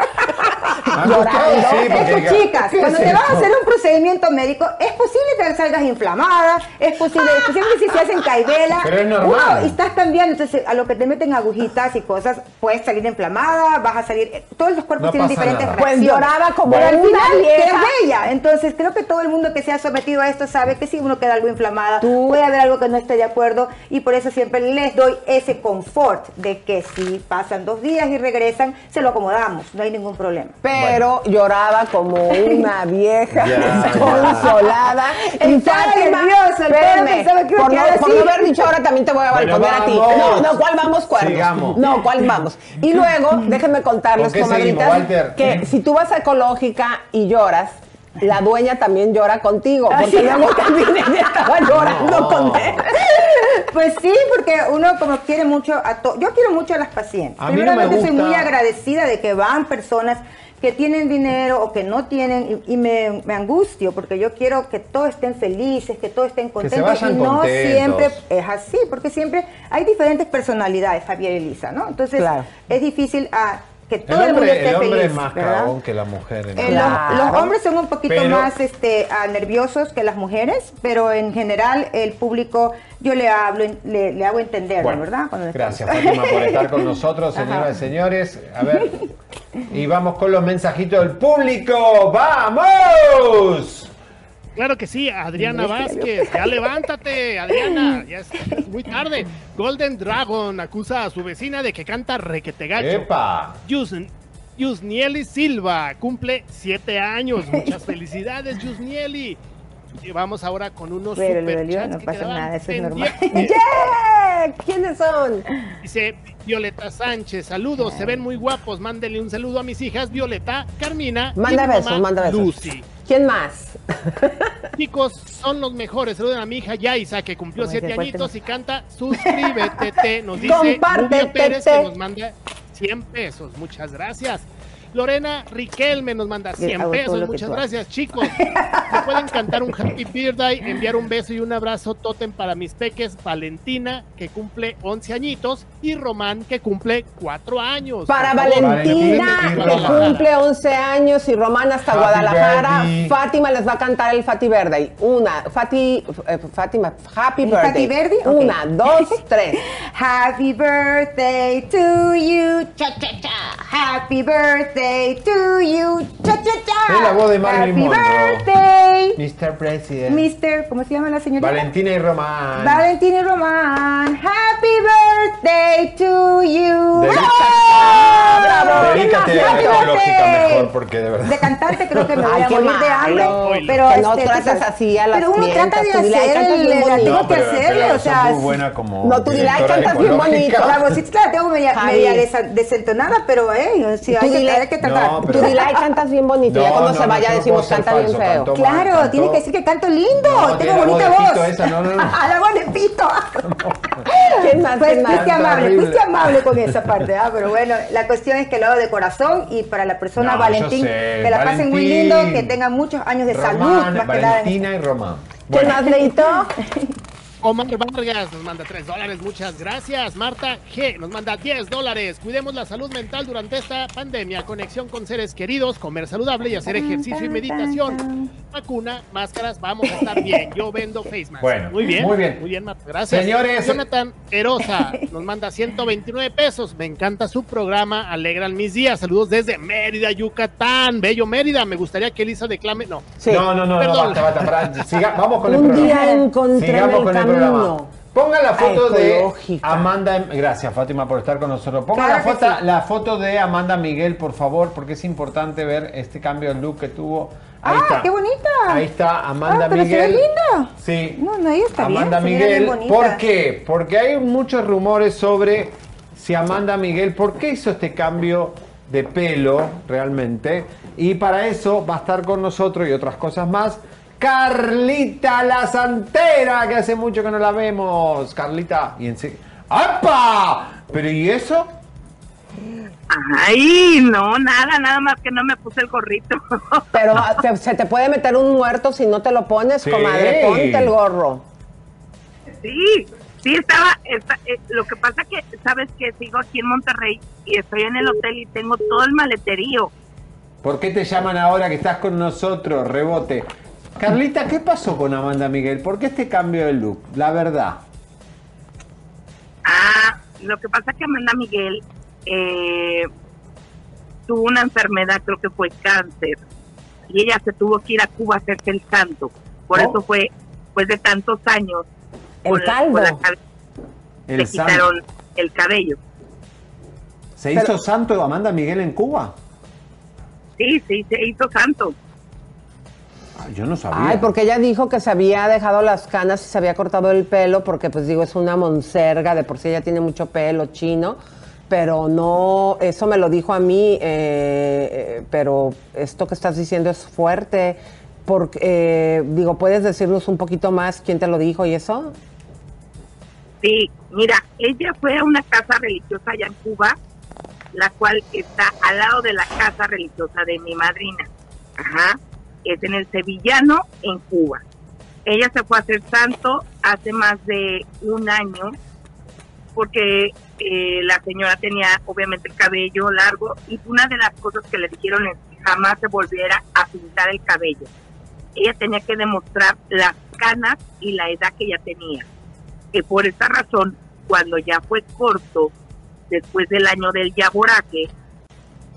D: Angustiado, sí, porque
O: chicas,
D: ¿qué
O: cuando
D: es
O: te vas a hacer un procedimiento médico, es posible que salgas inflamada, es posible, especialmente si se hacen caibela.
D: Pero es normal.
O: Uno, y estás cambiando, entonces a lo que te meten agujitas y cosas, puedes salir inflamada, vas a salir, todos los cuerpos
D: No
O: tienen diferentes
D: nada.
C: Pues
O: reacciones.
C: lloraba como
O: Pero al
C: una
O: final, que
C: vieja.
O: es bella. Entonces creo que todo el mundo que se ha sometido a esto sabe que si uno queda algo inflamada, puede haber algo que no esté de acuerdo y por eso siempre les doy ese confort de que si pasan dos días y regresan, se lo acomodamos, no hay ningún problema.
C: Pero lloraba como una vieja desconsolada.
O: Estaba nerviosa, el que
C: por, no, por haber dicho ahora también te voy a
D: Bueno,
C: balconear a ti.
D: vamos.
C: No, no, ¿cuál vamos cuernos?
D: Sigamos.
C: No, ¿cuál vamos? Y luego, déjenme contarles,
D: ¿Con qué
C: comadritas,
D: seguimos,
C: que si tú vas a ecológica y lloras, la dueña también llora contigo,
O: Ah,
C: porque luego también ella estaba llorando
D: No.
C: con él.
O: Pues sí, porque uno como quiere mucho a to- yo quiero mucho a las pacientes.
D: A mí no me
O: Primeramente soy muy agradecida de que van personas que tienen dinero o que no tienen y, y me, me angustio porque yo quiero que todos estén felices, que todos estén contentos
D: vayan
O: y no
D: contentos.
O: siempre es así, porque siempre hay diferentes personalidades, Javier y Elisa, ¿no? Entonces
C: Claro.
O: es difícil ah, que
D: El
O: todo el, mundo
D: hombre,
O: esté
D: el hombre
O: feliz,
D: es más
O: ¿verdad?
D: cagón que la mujer. en
O: Eh, los, los hombres son un poquito
D: Pero-
O: más este, ah, nerviosos que las mujeres, pero en general el público, yo le hablo, le, le hago entender,
D: Bueno,
O: ¿verdad? Cuando
D: Gracias, Fátima, por estar con nosotros,
O: Ajá.
D: señoras y señores. A ver, y vamos con los mensajitos del público. ¡Vamos!
E: Claro que sí, Adriana Vázquez, ya levántate, Adriana, ya es, es muy tarde. Golden Dragon acusa a su vecina de que canta requete gacho.
D: ¡Epa!
E: Yus- Yusnieli Silva cumple siete años. Muchas felicidades, Yusnieli. Y vamos ahora con unos
O: Pero
E: superchats
O: no
E: que
O: pasa nada, eso es normal.
C: ¡Yeah! ¿Quiénes son?
E: Dice Violeta Sánchez, saludos, se ven muy guapos. Mándenle un saludo a mis hijas Violeta, Carmina
C: Manda
E: y mi
C: besos, manda besos.
E: Lucy.
C: ¿Quién más?
E: Chicos, son los mejores. Saluden a mi hija Yaisa, que cumplió
O: Como
E: siete añitos y canta Suscríbete, te", nos dice Rubio Pérez, que nos manda 100 pesos. Muchas gracias. Lorena Riquelme nos manda 100
O: hago todo
E: pesos. Muchas gracias, chicos. Me pueden cantar un Happy Birthday, enviar un beso y un abrazo totem para mis peques. Valentina, que cumple 11 añitos, y Román, que cumple 4 años.
C: Para Valentina, que cumple 11 años y Román hasta
D: Happy
C: Guadalajara.
D: birthday.
C: Fátima les va a cantar el Fati Birthday. Una, Fati, eh, Fátima, Happy
O: ¿El
C: Birthday.
O: Fati? Ok.
C: Una, dos, tres.
O: Happy birthday to you, cha cha cha. Happy birthday to you, cha cha cha.
D: Es la voz de Marilyn
O: Happy
D: Monroe.
O: birthday,
D: Mr. President.
O: Mr. ¿Cómo se llama la señorita?
D: Valentina y Román.
O: Valentina y Román. Happy birthday to you.
D: Dedica-
O: ¡Ah! ¡Bravo!
D: Dedícate a
O: Happy
D: la
O: birthday.
D: mejor, porque de verdad.
O: De cantante creo que me voy a morir de hambre,
C: malo.
O: pero
C: Que no
O: este,
C: trates
O: sabes.
C: así a las
O: Pero uno trata de
C: clientas, tú dile, "Ay,
O: hacer el
C: bonito".
O: tengo
D: No,
O: que hacerle, o sea,
D: muy buena como
C: No, tú dile, "Ay,
D: directora
C: cantas bien
D: ecológica".
C: bonito.
O: la vocita la tengo media, media desentonada, pero eh,
C: Tú
O: hay, que, que tratar.
D: No,
C: Tú
D: pero-
C: dile, ay, cantas bien bonito. ya cuando
D: no,
C: se vaya decimos, canta bien feo.
O: Claro,
D: Cantó-
O: tiene que decir que canto lindo, tengo bonita voz.
D: esa, no, no, no.
O: A la voz de pito.
C: ¿Quién más?
O: Pues fuiste amable, fuiste amable con esa parte, ¿ah? pero bueno, la cuestión es que lo hago de corazón y para la persona Valentín, que la pasen muy lindo, que tengan muchos años de salud, más que nada.
D: y Román.
C: ¿Quién más, Leito?
E: Omar Vargas nos manda 3 dólares, muchas gracias. Marta G nos manda 10 dólares. Cuidemos la salud mental durante esta pandemia. Conexión con seres queridos, comer saludable y hacer ejercicio y meditación. Vacuna, máscaras, vamos a estar bien. Yo vendo face mask.
D: Bueno,
E: muy bien.
D: muy bien.
E: Muy bien, Marta. Gracias.
D: Señores.
E: Jonathan Erosa nos manda 129 pesos. Me encanta su programa. Alegran mis días. Saludos desde Mérida, Yucatán. Bello Mérida. Me gustaría que Elisa declame. No.
C: Sí.
D: No, no, no, no,
E: Perdón.
D: basta, basta, para- siga- vamos con el
C: Un
D: programa.
C: día encontré
D: Sigamos
C: en el
D: con el
C: camino
D: programa. Ponga la foto de. Amanda. Gracias, Fátima, por estar con nosotros. Ponga
O: Claro
D: la, foto,
O: sí.
D: la foto de Amanda Miguel, por favor, porque es importante ver este cambio de look que tuvo. Ahí
O: ah,
D: está.
O: qué bonita.
D: Ahí está Amanda
O: Ah, pero se ve
D: Miguel.
O: linda.
D: Sí.
O: No, no, ella está
D: Amanda
O: bien. bien
D: Miguel.
O: bonita.
D: ¿Por qué? Porque hay muchos rumores sobre si Amanda Miguel, ¿por qué hizo este cambio de pelo realmente? Y para eso va a estar con nosotros y otras cosas más. Carlita la Santera, que hace mucho que no la vemos. Carlita, y en se- ¡Apa! ¿Pero y eso?
Q: Ay, no, nada, nada más que no me puse el gorrito.
C: Pero ah, te- se te puede meter un muerto si no te lo pones,
D: Sí.
C: comadre. Ponte el gorro.
Q: Sí, sí estaba, esta- eh, lo que pasa que, sabes que sigo aquí en Monterrey y estoy en el hotel y tengo todo el maleterío.
D: ¿Por qué te llaman ahora que estás con nosotros? Rebote. Carlita, ¿qué pasó con Amanda Miguel? ¿Por qué este cambio de look? La verdad.
Q: Ah, lo que pasa que Amanda Miguel eh, tuvo una enfermedad, creo que fue cáncer, y ella se tuvo que ir a Cuba a hacerse el santo. Por
D: Oh.
Q: eso fue, después de tantos años,
C: El
Q: la-
C: calvo.
Q: la
D: El
Q: le
D: santo.
Q: quitaron el cabello.
D: ¿Se hizo santo Amanda Miguel en Cuba?
Q: Sí, sí, se hizo santo.
D: Yo no sabía.
C: Ay, porque ella dijo que se había dejado las canas y se había cortado el pelo porque, pues digo, es una monserga, de por sí ella tiene mucho pelo chino, pero no, eso me lo dijo a mí, eh, eh, pero esto que estás diciendo es fuerte, porque, eh, digo, ¿puedes decirnos un poquito más quién te lo dijo y eso?
Q: Sí, mira, ella fue a una casa religiosa allá en Cuba, la cual está al lado de la casa religiosa de mi madrina. Ajá. Es en el Sevillano, en Cuba. Ella se fue a hacer santo hace más de un año, porque eh, la señora tenía obviamente el cabello largo y una de las cosas que le dijeron es que jamás se volviera a pintar el cabello. Ella tenía que demostrar las canas y la edad que ella tenía que por esa razón, cuando ya fue corto, después del año del yaboraque,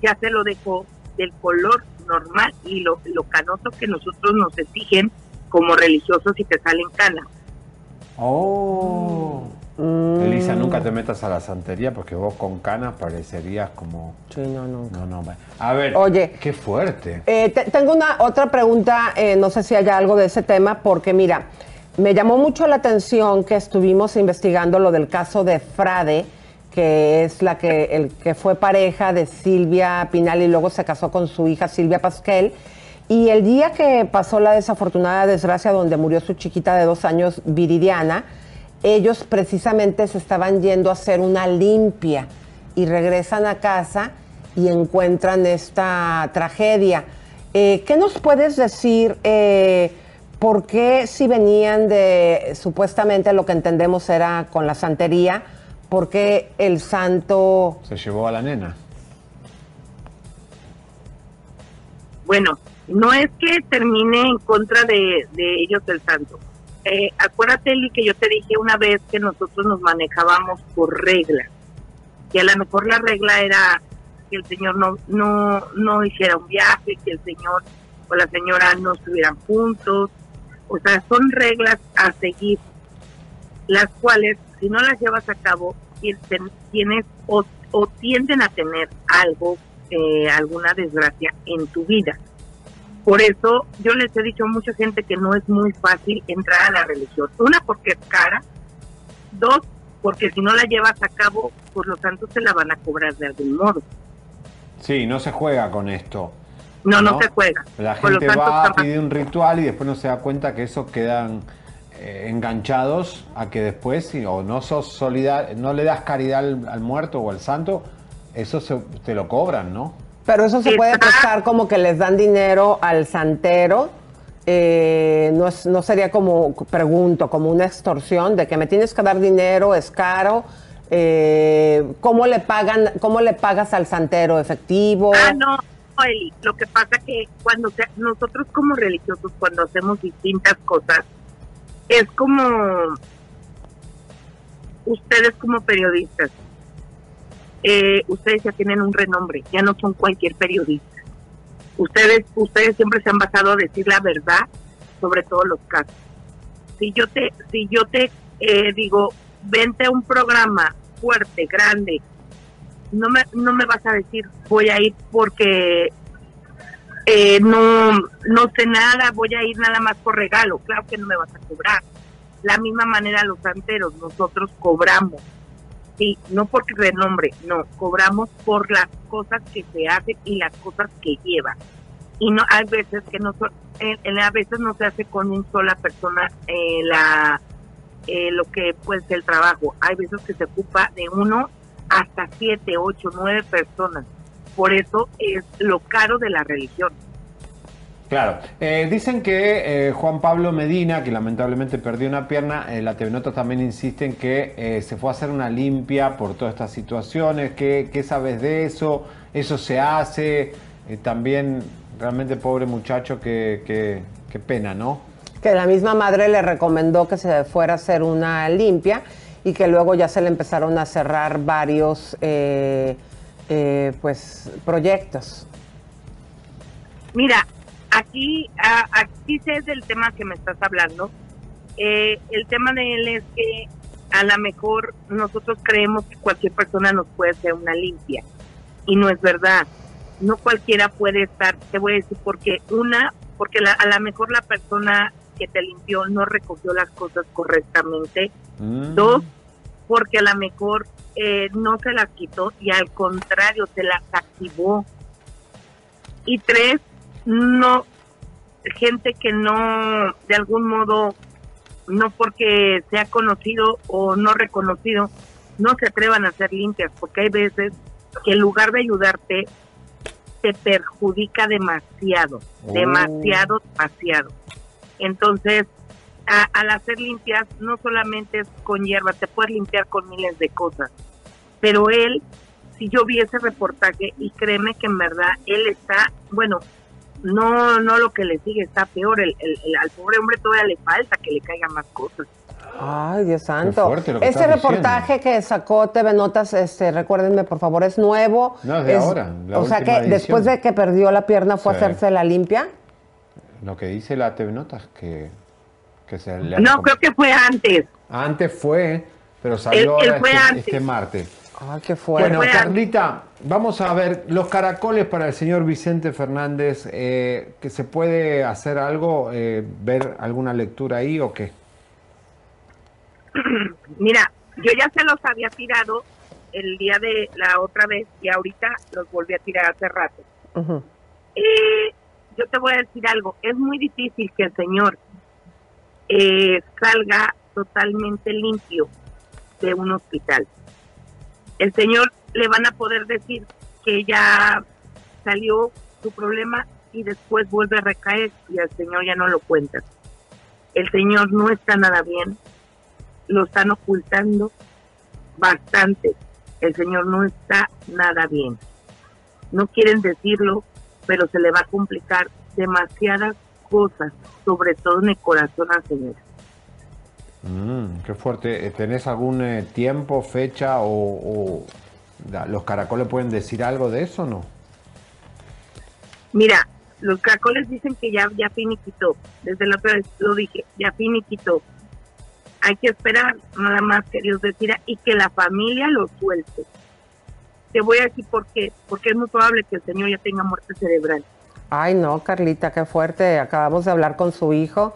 Q: ya se lo dejó del color normal y lo, lo canoso que nosotros nos exigen como religiosos y te salen canas.
D: Oh.
C: Mm.
D: Elisa, nunca te metas a la santería porque vos con canas parecerías como.
C: Sí, no, no.
D: No, no. va- A ver.
C: Oye.
D: Qué fuerte.
C: Eh, te- tengo una otra pregunta, eh, no sé si hay algo de ese tema, porque mira, me llamó mucho la atención que estuvimos investigando lo del caso de Frade, que es la que el que fue pareja de Silvia Pinal y luego se casó con su hija Silvia Pasquel. Y el día que pasó la desafortunada desgracia donde murió su chiquita de dos años, Viridiana, ellos precisamente se estaban yendo a hacer una limpia y regresan a casa y encuentran esta tragedia. Eh, ¿Qué nos puedes decir? eh, ¿Por qué si venían de supuestamente lo que entendemos era con la santería? ¿Por qué el santo...
D: Se llevó a la nena.
Q: Bueno, no es que termine en contra de, de ellos el santo. Eh, acuérdate, Eli, que yo te dije una vez que nosotros nos manejábamos por reglas. Que a lo mejor la regla era que el señor no, no, no hiciera un viaje, que el señor o la señora no estuvieran juntos. O sea, son reglas a seguir, las cuales, si no las llevas a cabo, tien- tienes o, o tienden a tener algo, eh, alguna desgracia en tu vida. Por eso yo les he dicho a mucha gente que no es muy fácil entrar a la religión. Una, porque es cara. Dos, porque si no la llevas a cabo, pues los santos te la van a cobrar de algún modo.
D: Sí, no se juega con esto.
Q: No, no, se juega.
D: La gente va pedir un ritual y después no se da cuenta que esos quedan eh, enganchados a que después, si o no sos solidar, no le das caridad al, al muerto o al santo, eso se- te lo cobran, ¿no?
C: Pero eso se puede prestar como que les dan dinero al santero. eh, no, es- no sería como, pregunto, como una extorsión de que me tienes que dar dinero, es caro. eh, ¿Cómo le pagan, cómo le pagas al santero? ¿Efectivo?
Q: Ah, no, Eli, lo que pasa que cuando se- nosotros como religiosos, cuando hacemos distintas cosas, es como ustedes como periodistas, eh, ustedes ya tienen un renombre, ya no son cualquier periodista. Ustedes, ustedes siempre se han basado a decir la verdad sobre todos los casos. Si yo te, si yo te eh, digo, vente a un programa fuerte, grande, no me, no me vas a decir voy a ir porque eh, no, no sé nada, voy a ir nada más por regalo, claro que no me vas a cobrar. La misma manera los santeros, nosotros cobramos Sí, no por renombre, no, cobramos por las cosas que se hacen y las cosas que lleva. Y no hay veces que no eh, a veces no se hace con una sola persona eh, la eh, lo que pues el trabajo. Hay veces que se ocupa de uno hasta siete, ocho, nueve personas. Por eso es lo caro de la religión.
D: Claro. Eh, dicen que eh, Juan Pablo Medina, que lamentablemente perdió una pierna, eh, la TV Nota también insiste en que eh, se fue a hacer una limpia por todas estas situaciones. ¿Qué, qué sabes de eso? ¿Eso se hace? Eh, también, realmente pobre muchacho, que, que, qué pena, ¿no?
C: Que la misma madre le recomendó que se fuera a hacer una limpia y que luego ya se le empezaron a cerrar varios eh, pues proyectos.
Q: Mira, aquí, a- aquí sé del tema que me estás hablando. Eh, el tema de él es que a lo mejor nosotros creemos que cualquier persona nos puede hacer una limpia y no es verdad. No cualquiera puede estar, te voy a decir porque una, porque la- a lo mejor la persona que te limpió no recogió las cosas correctamente. Dos, porque a lo mejor eh, no se las quitó y al contrario se las activó. Y tres, no, gente que no, de algún modo, no porque sea conocido o no reconocido, no se atrevan a hacer limpias, porque hay veces que en lugar de ayudarte, te perjudica demasiado,
R: Oh.
Q: demasiado, demasiado. Entonces, a- al hacer limpias, no solamente es con hierba, te puedes limpiar con miles de cosas. Pero él, si yo vi ese reportaje, y créeme que en verdad él está, bueno, no no lo que le sigue está peor, el, el- el- al pobre hombre todavía le falta que le caigan más cosas.
C: Ay, Dios santo. Este reportaje que sacó TV Notas, este, recuérdenme por favor, es nuevo.
D: No, es de
C: Es-
D: ahora, la
C: o sea que después de que perdió la pierna fue a hacerse la limpia.
D: Lo que dice la TV Notas, que, que se le
Q: No, creo que fue antes.
D: Antes fue, pero salió ahora
Q: fue
D: este,
Q: antes.
D: este martes.
C: Ay, qué fuerte.
D: Bueno, Carlita, vamos a ver los caracoles para el señor Vicente Fernández. eh, ¿Que se puede hacer algo, eh, ver alguna lectura ahí o qué?
Q: Mira, yo ya se los había tirado el día de la otra vez y ahorita los volví a tirar hace rato. Eh, yo te voy a decir algo, es muy difícil que el señor eh, salga totalmente limpio de un hospital. El señor le van a poder decir que ya salió su problema y después vuelve a recaer y al señor ya no lo cuentan. El señor no está nada bien, lo están ocultando bastante. El señor no está nada bien. No quieren decirlo, pero se le va a complicar demasiadas cosas, sobre todo en el corazón al señor.
D: Mm, qué fuerte. Eh, ¿Tenés algún eh, tiempo, fecha o, o los caracoles pueden decir algo de eso o no?
Q: Mira, los caracoles dicen que ya, ya finiquitó. Desde la otra vez lo dije, ya finiquitó. Hay que esperar nada más que Dios decida y que la familia lo suelte. Te voy a decir por qué. Porque es muy probable que el señor ya tenga muerte cerebral.
C: Ay, no, Carlita, qué fuerte. Acabamos de hablar con su hijo,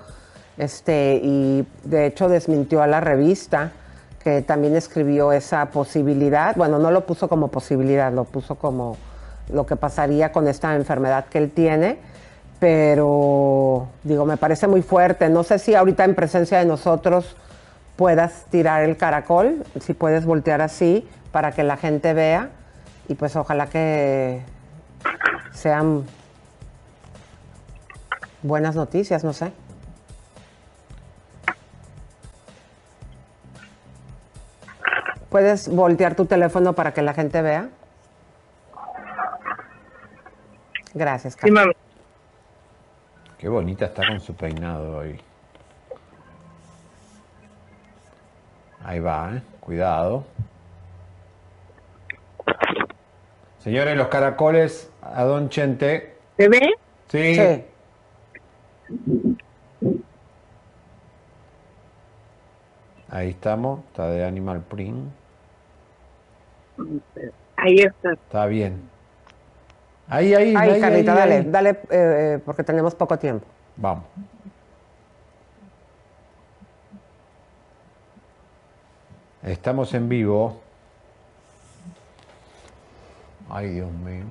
C: este, y de hecho desmintió a la revista que también escribió esa posibilidad. Bueno, no lo puso como posibilidad, lo puso como lo que pasaría con esta enfermedad que él tiene. Pero digo, me parece muy fuerte. No sé si ahorita en presencia de nosotros puedas tirar el caracol, si puedes voltear así para que la gente vea. Y pues ojalá que sean buenas noticias, no sé. ¿Puedes voltear tu teléfono para que la gente vea? Gracias, Carlos.
D: Qué bonita está con su peinado hoy. Ahí va, ¿eh? Cuidado. Señores, los caracoles a Don Chente.
Q: ¿Se ve?
D: Sí.
C: Sí.
D: Ahí estamos, está de Animal Print.
Q: Ahí está.
D: Está bien. Ahí, ahí,
C: Ay,
D: ahí,
C: Carlita,
D: ahí,
C: dale,
D: ahí.
C: dale, eh, eh, porque tenemos poco tiempo.
D: Vamos. Estamos en vivo. Ay, Dios mío.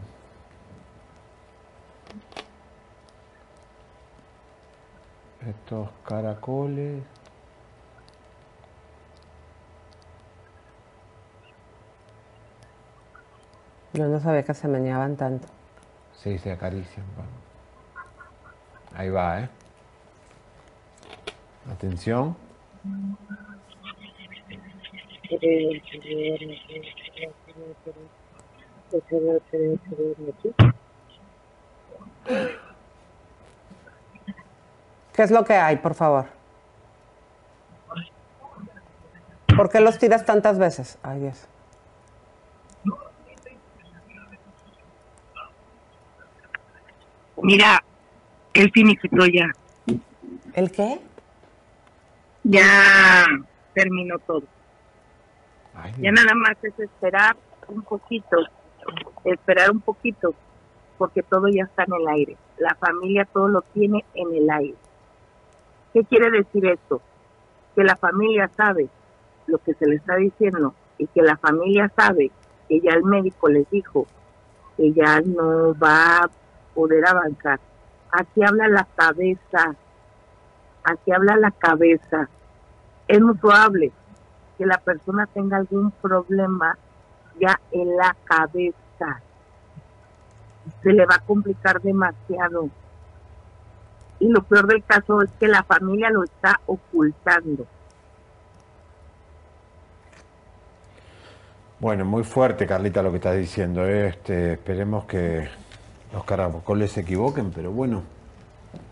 D: Estos caracoles.
C: Yo no sabía que se meneaban tanto.
D: Sí, se acarician. Ahí va, ¿eh? Atención.
C: ¿Qué es lo que hay, por favor? ¿Por qué los tiras tantas veces? Ay, Dios.
Q: Mira, el finiquitó ya.
C: ¿El qué?
Q: Ya terminó todo. ya nada más es esperar un poquito, esperar un poquito, porque todo ya está en el aire. La familia todo lo tiene en el aire. ¿Qué quiere decir esto? Que la familia sabe lo que se le está diciendo y que la familia sabe que ya el médico les dijo que ya no va a poder avanzar. Aquí habla la cabeza, aquí habla la cabeza. Es muy probable que la persona tenga algún problema ya en la cabeza. Se le va a complicar demasiado. Y lo peor del caso es que la familia lo está ocultando.
D: Bueno, muy fuerte, Carlita, lo que estás diciendo. ¿eh? Este, esperemos que los caracoles se equivoquen, pero bueno.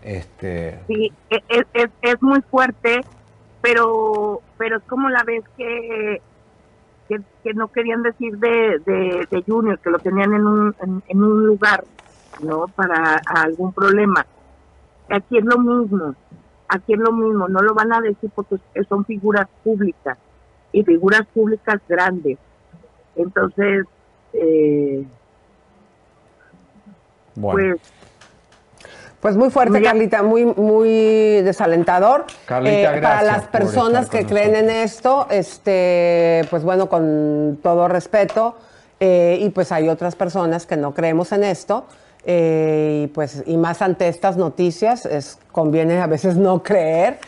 D: Este,
Q: Sí, e- es, es, es muy fuerte, pero pero es como la vez que, que, que no querían decir de, de, de Junior, que lo tenían en un, en, en un lugar, ¿no? Para algún problema. Aquí es lo mismo, aquí es lo mismo, no lo van a decir porque son figuras públicas y figuras públicas grandes. Entonces, eh,
D: bueno.
Q: pues
C: Pues muy fuerte, Carlita, muy, muy desalentador. Eh,
D: Carlita,
C: para
D: gracias
C: las personas que creen en esto, este, pues bueno, con todo respeto, eh, y pues hay otras personas que no creemos en esto, eh, y pues, y más ante estas noticias, es, conviene a veces no creer.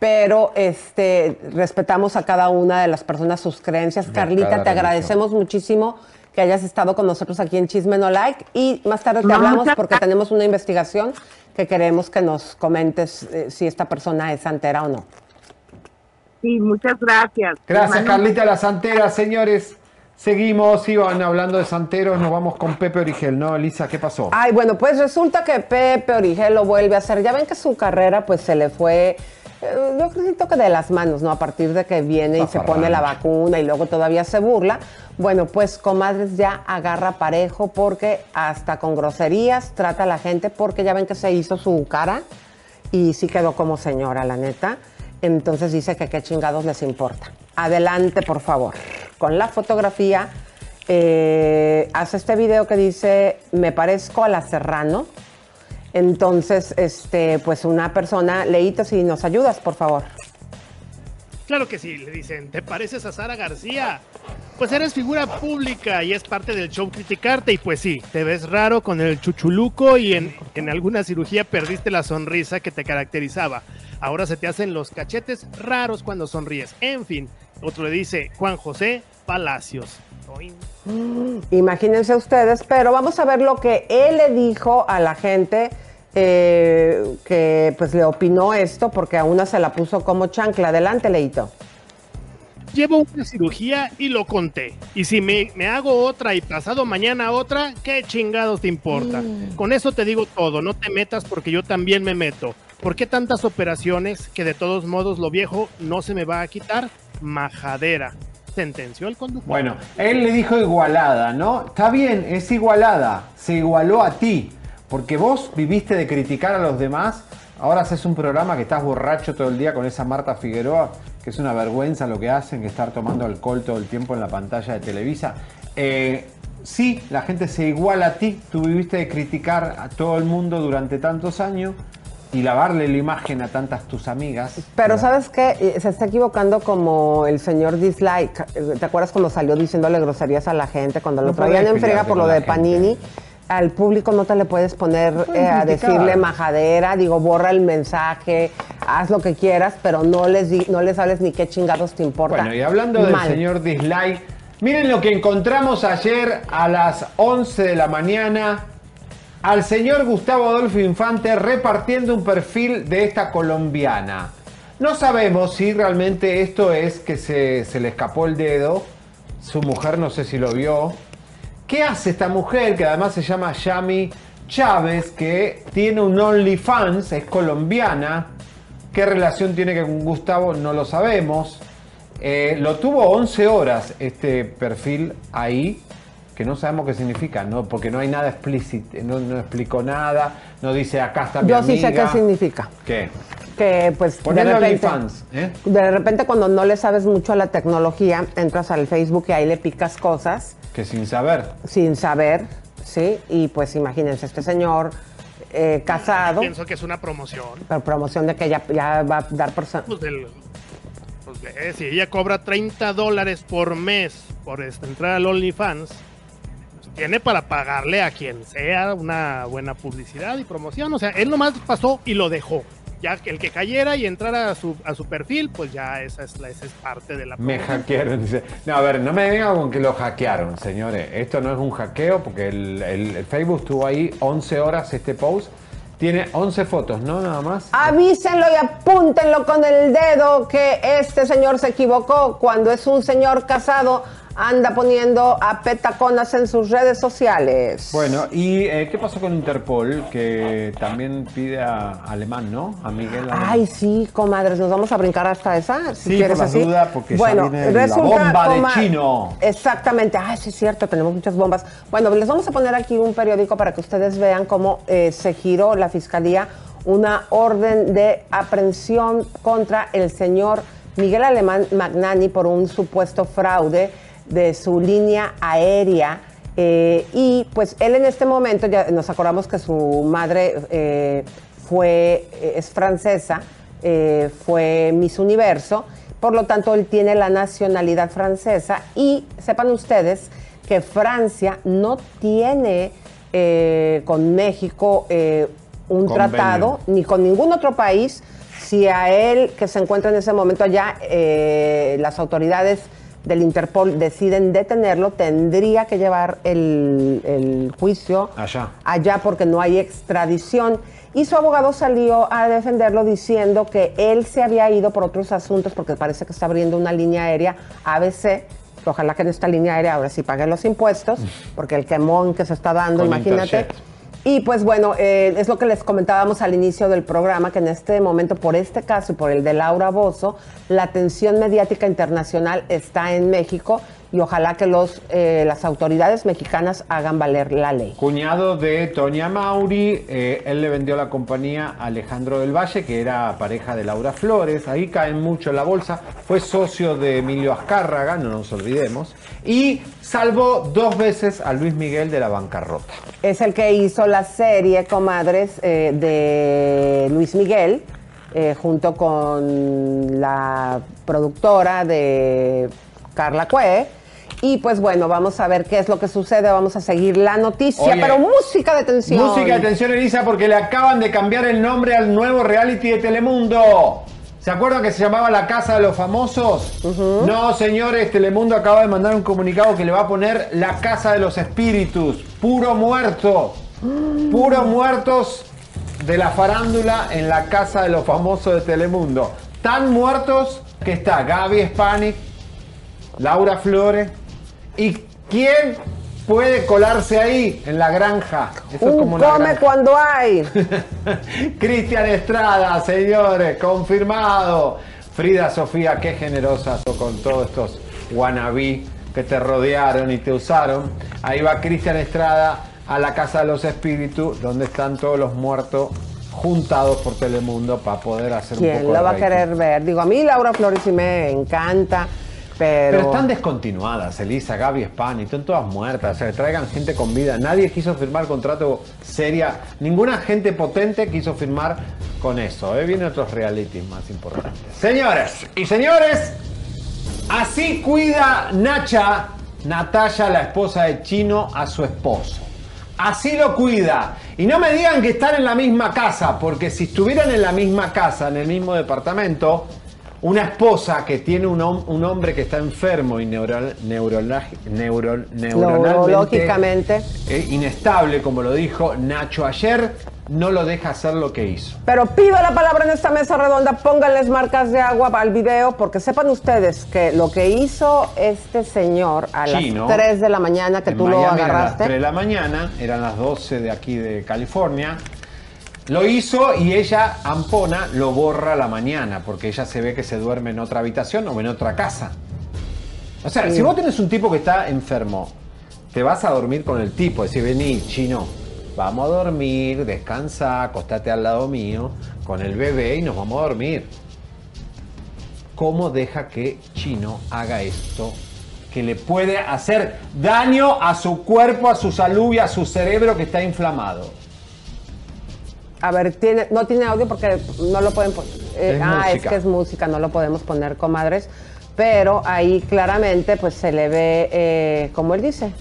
C: Pero este, respetamos a cada una de las personas sus creencias.
D: De
C: Carlita, te
D: religión.
C: agradecemos muchísimo que hayas estado con nosotros aquí en Chisme No Like y más tarde te
Q: No,
C: hablamos porque tenemos una investigación que queremos que nos comentes eh, si esta persona es santera o no.
Q: sí, muchas gracias.
D: Gracias, Carlita La Santera, señores. Seguimos, iban hablando de santeros, nos vamos con Pepe Origel, ¿no, Elisa? ¿Qué pasó?
C: Ay, bueno, pues resulta que Pepe Origel lo vuelve a hacer. Ya ven que su carrera pues se le fue, eh, yo creo que de las manos, ¿no? A partir de que viene y se pone la vacuna y luego todavía se burla. Bueno, pues comadres ya agarra parejo porque hasta con groserías trata a la gente porque ya ven que se hizo su cara y sí quedó como señora, la neta. Entonces dice que qué chingados les importa. Adelante, por favor. Con la fotografía, eh, hace este video que dice, me parezco a la Serrano. Entonces, este, pues una persona, Leito, si nos ayudas, por favor.
E: Claro que sí, le dicen, ¿te pareces a Sara García? Pues eres figura pública y es parte del show criticarte y pues sí, te ves raro con el chuchuluco y en, en alguna cirugía perdiste la sonrisa que te caracterizaba. Ahora se te hacen los cachetes raros cuando sonríes. En fin, otro le dice Juan José Palacios.
C: Imagínense ustedes, pero vamos a ver lo que él le dijo a la gente eh, que pues le opinó esto, porque a una se la puso como chancla. Adelante, Leito.
E: Llevo una cirugía y lo conté. Y si me, me hago otra y pasado mañana otra, ¿qué chingados te importa? Con eso te digo todo, no te metas porque yo también me meto. ¿Por qué tantas operaciones que de todos modos lo viejo no se me va a quitar? Majadera. Sentenció el conductor.
D: Bueno, él le dijo igualada, ¿no? Está bien, es igualada, se igualó a ti, porque vos viviste de criticar a los demás, ahora haces un programa que estás borracho todo el día con esa Marta Figueroa, que es una vergüenza lo que hacen, que estar tomando alcohol todo el tiempo en la pantalla de Televisa. Eh, sí, la gente se iguala a ti, tú viviste de criticar a todo el mundo durante tantos años, y lavarle la imagen a tantas tus amigas.
C: Pero ¿sabes qué? Se está equivocando como el señor Dislike. ¿Te acuerdas cuando salió diciéndole groserías a la gente? Cuando lo
D: No
C: traían en frega
D: pelearte
C: por lo de Panini. Al público no te le puedes poner
D: pueden
C: eh, a decirle majadera, digo, borra el mensaje, haz lo que quieras, pero no les, di- no les hables ni qué chingados te importa.
D: Bueno, y hablando del señor Dislike, miren lo que encontramos ayer a las 11 de la mañana al señor Gustavo Adolfo Infante repartiendo un perfil de esta colombiana. No sabemos si realmente esto es que se, se le escapó el dedo, su mujer no sé si lo vio. ¿Qué hace esta mujer que además se llama Yami Chávez, que tiene un OnlyFans, es colombiana? ¿Qué relación tiene con Gustavo? No lo sabemos. Eh, lo tuvo 11 horas este perfil ahí, que no sabemos qué significa, ¿no? porque no hay nada explícito, no, no explicó nada, no dice acá está mi
C: Yo sí sé
D: amiga".
C: qué significa.
D: ¿Qué?
C: Que pues de repente,
D: OnlyFans, ¿eh?
C: de repente cuando no le sabes mucho a la tecnología, entras al Facebook y ahí le picas cosas
D: Que sin saber.
C: sin saber, ¿sí? Y pues imagínense, este señor eh, casado,
E: Pienso que es una promoción.
C: pero promoción de que ya, ya va a dar por...
E: Pues del- pues si ella cobra 30 dólares por mes por entrar al OnlyFans, tiene para pagarle a quien sea una buena publicidad y promoción. O sea, él nomás pasó y lo dejó. Ya que el que cayera y entrara a su, a su perfil, pues ya esa es, la, esa es parte de la
D: Me
E: promoción.
D: hackearon, dice. No, a ver, no me vengan con que lo hackearon, señores. Esto no es un hackeo porque el, el- el Facebook estuvo ahí 11 horas este post. Tiene 11 fotos, ¿no? Nada más.
C: Avísenlo y apúntenlo con el dedo que este señor se equivocó cuando es un señor casado, anda poniendo a petaconas en sus redes sociales.
D: Bueno, ¿y eh, qué pasó con Interpol? Que también pide a Alemán, ¿no? A Miguel Alemán.
C: Ay, sí, comadres, nos vamos a brincar hasta esa. Si
D: Sí,
C: quieres
D: por la
C: así.
D: duda, porque ya
C: bueno,
D: viene la
C: resulta,
D: bomba de chino.
C: Exactamente. Ah, sí, es cierto, tenemos muchas bombas. Bueno, les vamos a poner aquí un periódico para que ustedes vean cómo eh, se giró la fiscalía una orden de aprehensión contra el señor Miguel Alemán Magnani por un supuesto fraude de su línea aérea. Eh, y pues él en este momento, ya nos acordamos que su madre eh, fue, eh, es francesa, eh, fue Miss Universo, por lo tanto él tiene la nacionalidad francesa y sepan ustedes que Francia no tiene con México un
D: Convenio.
C: tratado ni con ningún otro país. Si a él, que se encuentra en ese momento allá, las autoridades del Interpol deciden detenerlo, tendría que llevar el, el juicio
D: Allá.
C: allá porque no hay extradición. Y su abogado salió a defenderlo diciendo que él se había ido por otros asuntos porque parece que está abriendo una línea aérea ABC. Ojalá que en esta línea aérea ahora sí pague los impuestos, porque el quemón que se está dando,
D: Con
C: imagínate.
D: Interjet.
C: Y pues bueno, eh, es lo que les comentábamos al inicio del programa, que en este momento, por este caso y por el de Laura Bozo, la atención mediática internacional está en México y ojalá que los, eh, las autoridades mexicanas hagan valer la ley.
D: Cuñado de Toña Mauri, eh, él le vendió la compañía a Alejandro del Valle, que era pareja de Laura Flores, ahí caen mucho en la bolsa, fue socio de Emilio Azcárraga, no nos olvidemos, y salvó dos veces a Luis Miguel de la bancarrota.
C: Es el que hizo la serie Comadres eh, de Luis Miguel, junto con la productora de Carla Cue. Y pues bueno, vamos a ver qué es lo que sucede, vamos a seguir la noticia,
D: Oye,
C: pero música de tensión.
D: Música de atención, Elisa, porque le acaban de cambiar el nombre al nuevo reality de Telemundo. ¿Se acuerdan que se llamaba La Casa de los Famosos? No, señores, Telemundo acaba de mandar un comunicado que le va a poner La Casa de los Espíritus. Puro muerto. Puro muertos de la farándula en la Casa de los Famosos de Telemundo. Tan muertos que está Gaby Spanik, Laura Flores. ¿Y quién puede colarse ahí en la granja? Eso es
C: Un
D: como una
C: come
D: granja.
C: cuando hay.
D: Cristian Estrada, señores, confirmado. Frida Sofía, qué generosa con todos estos wannabe que te rodearon y te usaron. Ahí va Cristian Estrada a la Casa de los Espíritus, donde están todos los muertos juntados por Telemundo para poder hacer un
C: ¿Quién
D: poco
C: lo va a querer ver? Digo, a mí Laura Flores sí me encanta. Pero,
D: están descontinuadas, Elisa, Gaby Spani, están todas muertas, o sea, traigan gente con vida. Nadie quiso firmar contrato seria, ninguna gente potente quiso firmar con eso. ¿eh? Vienen otros realities más importantes. Señores y señores, así cuida Nacha, Natalia, la esposa de Chino, a su esposo. Así lo cuida. Y no me digan que están en la misma casa, porque si estuvieran en la misma casa, en el mismo departamento, una esposa que tiene un, hom- un hombre que está enfermo y neural, neuro- neuronalmente
C: Neurológicamente.
D: eh, inestable, como lo dijo Nacho ayer, no lo deja hacer lo que hizo.
C: Pero pido la palabra en esta mesa redonda, pónganles marcas de agua al video, porque sepan ustedes que lo que hizo este señor a
D: Chino,
C: las 3 de la mañana que tú lo
D: Miami eran las
C: agarraste.
D: 3 de la mañana, eran las 12 de aquí de California. Lo hizo y ella, Ampona, lo borra a la mañana, porque ella se ve que se duerme en otra habitación o en otra casa. O sea,
C: Sí.
D: si vos tenés un tipo que está enfermo, te vas a dormir con el tipo, decir, vení, chino, vamos a dormir, descansa, acostate al lado mío, con el bebé y nos vamos a dormir. ¿Cómo deja que Chino haga esto? Que le puede hacer daño a su cuerpo, a su salud y a su cerebro que está inflamado.
C: A ver, tiene, no tiene audio porque no lo pueden poner. Eh, ah, es que es música, no lo podemos poner, comadres. Pero ahí claramente pues se le ve, eh, como él dice,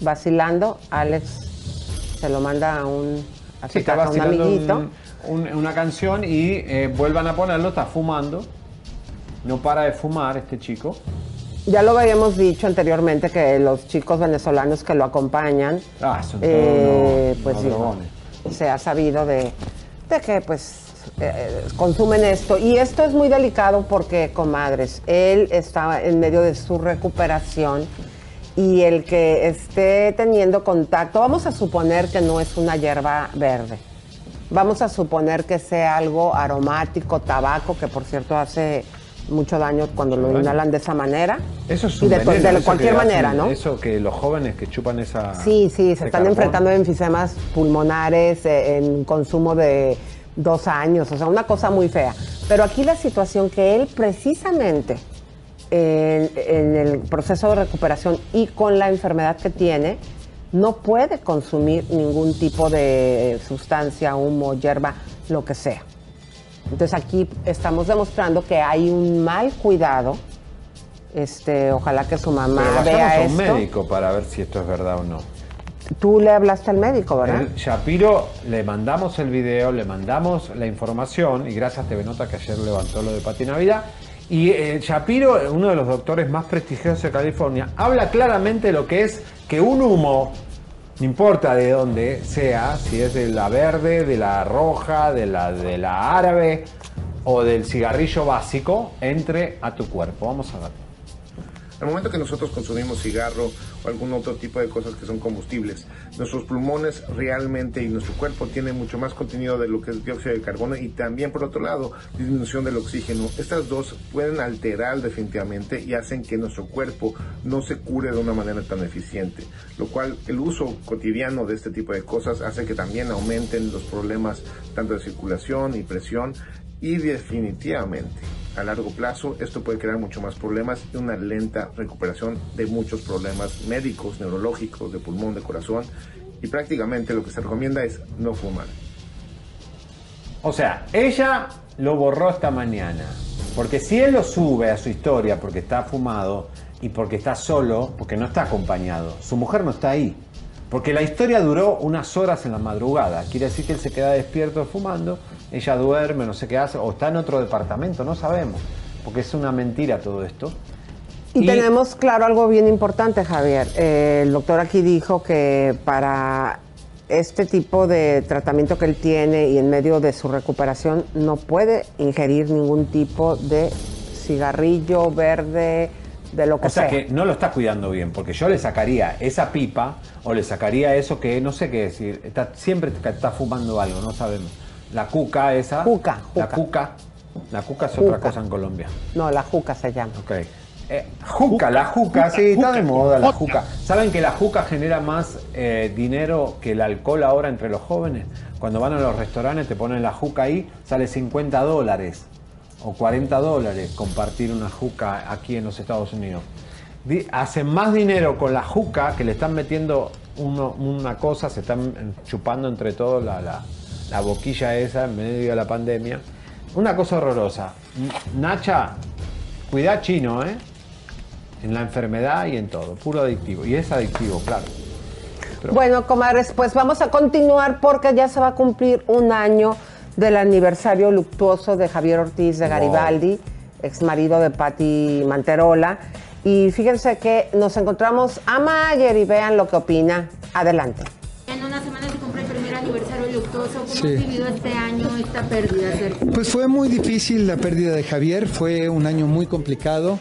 C: vacilando. Alex se lo manda a un, a, su
D: Sí, está
C: casa, a un amiguito.
D: un- un- una canción y eh, vuelvan a ponerlo, está fumando. No para de fumar este chico.
C: Ya lo habíamos dicho anteriormente que los chicos venezolanos que lo acompañan,
D: Ah, son todos
C: eh, pues. Se ha sabido de, de que pues eh, consumen esto. Y esto es muy delicado porque, comadres, él está en medio de su recuperación y el que esté teniendo contacto, vamos a suponer que no es una hierba verde. Vamos a suponer que sea algo aromático, tabaco, que por cierto hace mucho daño cuando lo
D: daño.
C: inhalan de esa manera.
D: Eso es
C: y
D: un
C: de,
D: veneno,
C: de
D: eso
C: cualquier manera,
D: hacen-
C: ¿no?
D: Eso que los jóvenes que chupan esa.
C: Sí, sí, se están
D: carbón.
C: enfrentando a enfisemas pulmonares eh, en consumo de dos años, o sea, una cosa muy fea. Pero aquí la situación que él precisamente en, en el proceso de recuperación y con la enfermedad que tiene, no puede consumir ningún tipo de sustancia, humo, hierba, lo que sea. Entonces aquí estamos demostrando que hay un mal cuidado. Este, ojalá que su mamá
D: Pero
C: vea
D: a un
C: esto.
D: médico para ver si esto es verdad o no.
C: Tú le hablaste al médico, ¿verdad?
D: El Shapiro, le mandamos el video, le mandamos la información y gracias a TV Nota que ayer levantó lo de Pati Navidad. Y eh, Shapiro, uno de los doctores más prestigiosos de California, habla claramente de lo que es que un humo, no importa de dónde sea, si es de la verde, de la roja, de la, de la árabe o del cigarrillo básico, entre a tu cuerpo. Vamos a ver.
R: Al momento que nosotros consumimos cigarro o algún otro tipo de cosas que son combustibles, nuestros pulmones realmente y nuestro cuerpo tienen mucho más contenido de lo que es dióxido de carbono y también por otro lado disminución del oxígeno. Estas dos pueden alterar definitivamente y hacen que nuestro cuerpo no se cure de una manera tan eficiente, lo cual el uso cotidiano de este tipo de cosas hace que también aumenten los problemas tanto de circulación y presión y definitivamente a largo plazo esto puede crear mucho más problemas y una lenta recuperación de muchos problemas médicos, neurológicos, de pulmón, de corazón y prácticamente lo que se recomienda es no fumar.
D: O sea, ella lo borró esta mañana. Porque si él lo sube a su historia porque está fumado y porque está solo, porque no está acompañado, su mujer no está ahí. Porque la historia duró unas horas en la madrugada. Quiere decir que él se queda despierto fumando, ella duerme, no sé qué hace, o está en otro departamento, no sabemos. Porque es una mentira todo esto.
C: Y, tenemos claro algo bien importante, Javier. Eh, el doctor aquí dijo que para este tipo de tratamiento que él tiene y en medio de su recuperación no puede ingerir ningún tipo de cigarrillo verde, de lo que
D: O sea
C: sea.
D: que no lo está cuidando bien, porque yo le sacaría esa pipa o le sacaría eso que no sé qué decir. Está, siempre está fumando algo, no sabemos. La cuca esa.
C: Juca,
D: La
C: juca.
D: cuca. La cuca es otra
C: Juca.
D: cosa en Colombia.
C: No, la juca se llama.
D: Ok. Eh, juca, la juca, sí, está de moda la juca. ¿Saben que la juca genera más eh, dinero que el alcohol ahora entre los jóvenes? Cuando van a los restaurantes te ponen la juca ahí, sale 50 dólares. o 40 dólares compartir una juca aquí en los Estados Unidos. Di- hacen más dinero con la juca que le están metiendo uno- una cosa, se están chupando entre todos la, la- la boquilla esa en medio de la pandemia. Una cosa horrorosa. Nacha, cuidá chino, ¿eh? En la enfermedad y en todo, puro adictivo. Y es adictivo, claro.
C: Bueno, comadres, pues vamos a continuar porque ya se va a cumplir un año del aniversario luctuoso de Javier Ortiz de. Garibaldi, ex marido de Patti Manterola. Y fíjense que nos encontramos a Mayer y vean lo que opina. Adelante.
S: En una semana se cumple el primer ¿Cómo
T: Sí.
S: has vivido este año, esta pérdida?
T: Pues fue muy difícil la pérdida de Javier, fue un año muy complicado,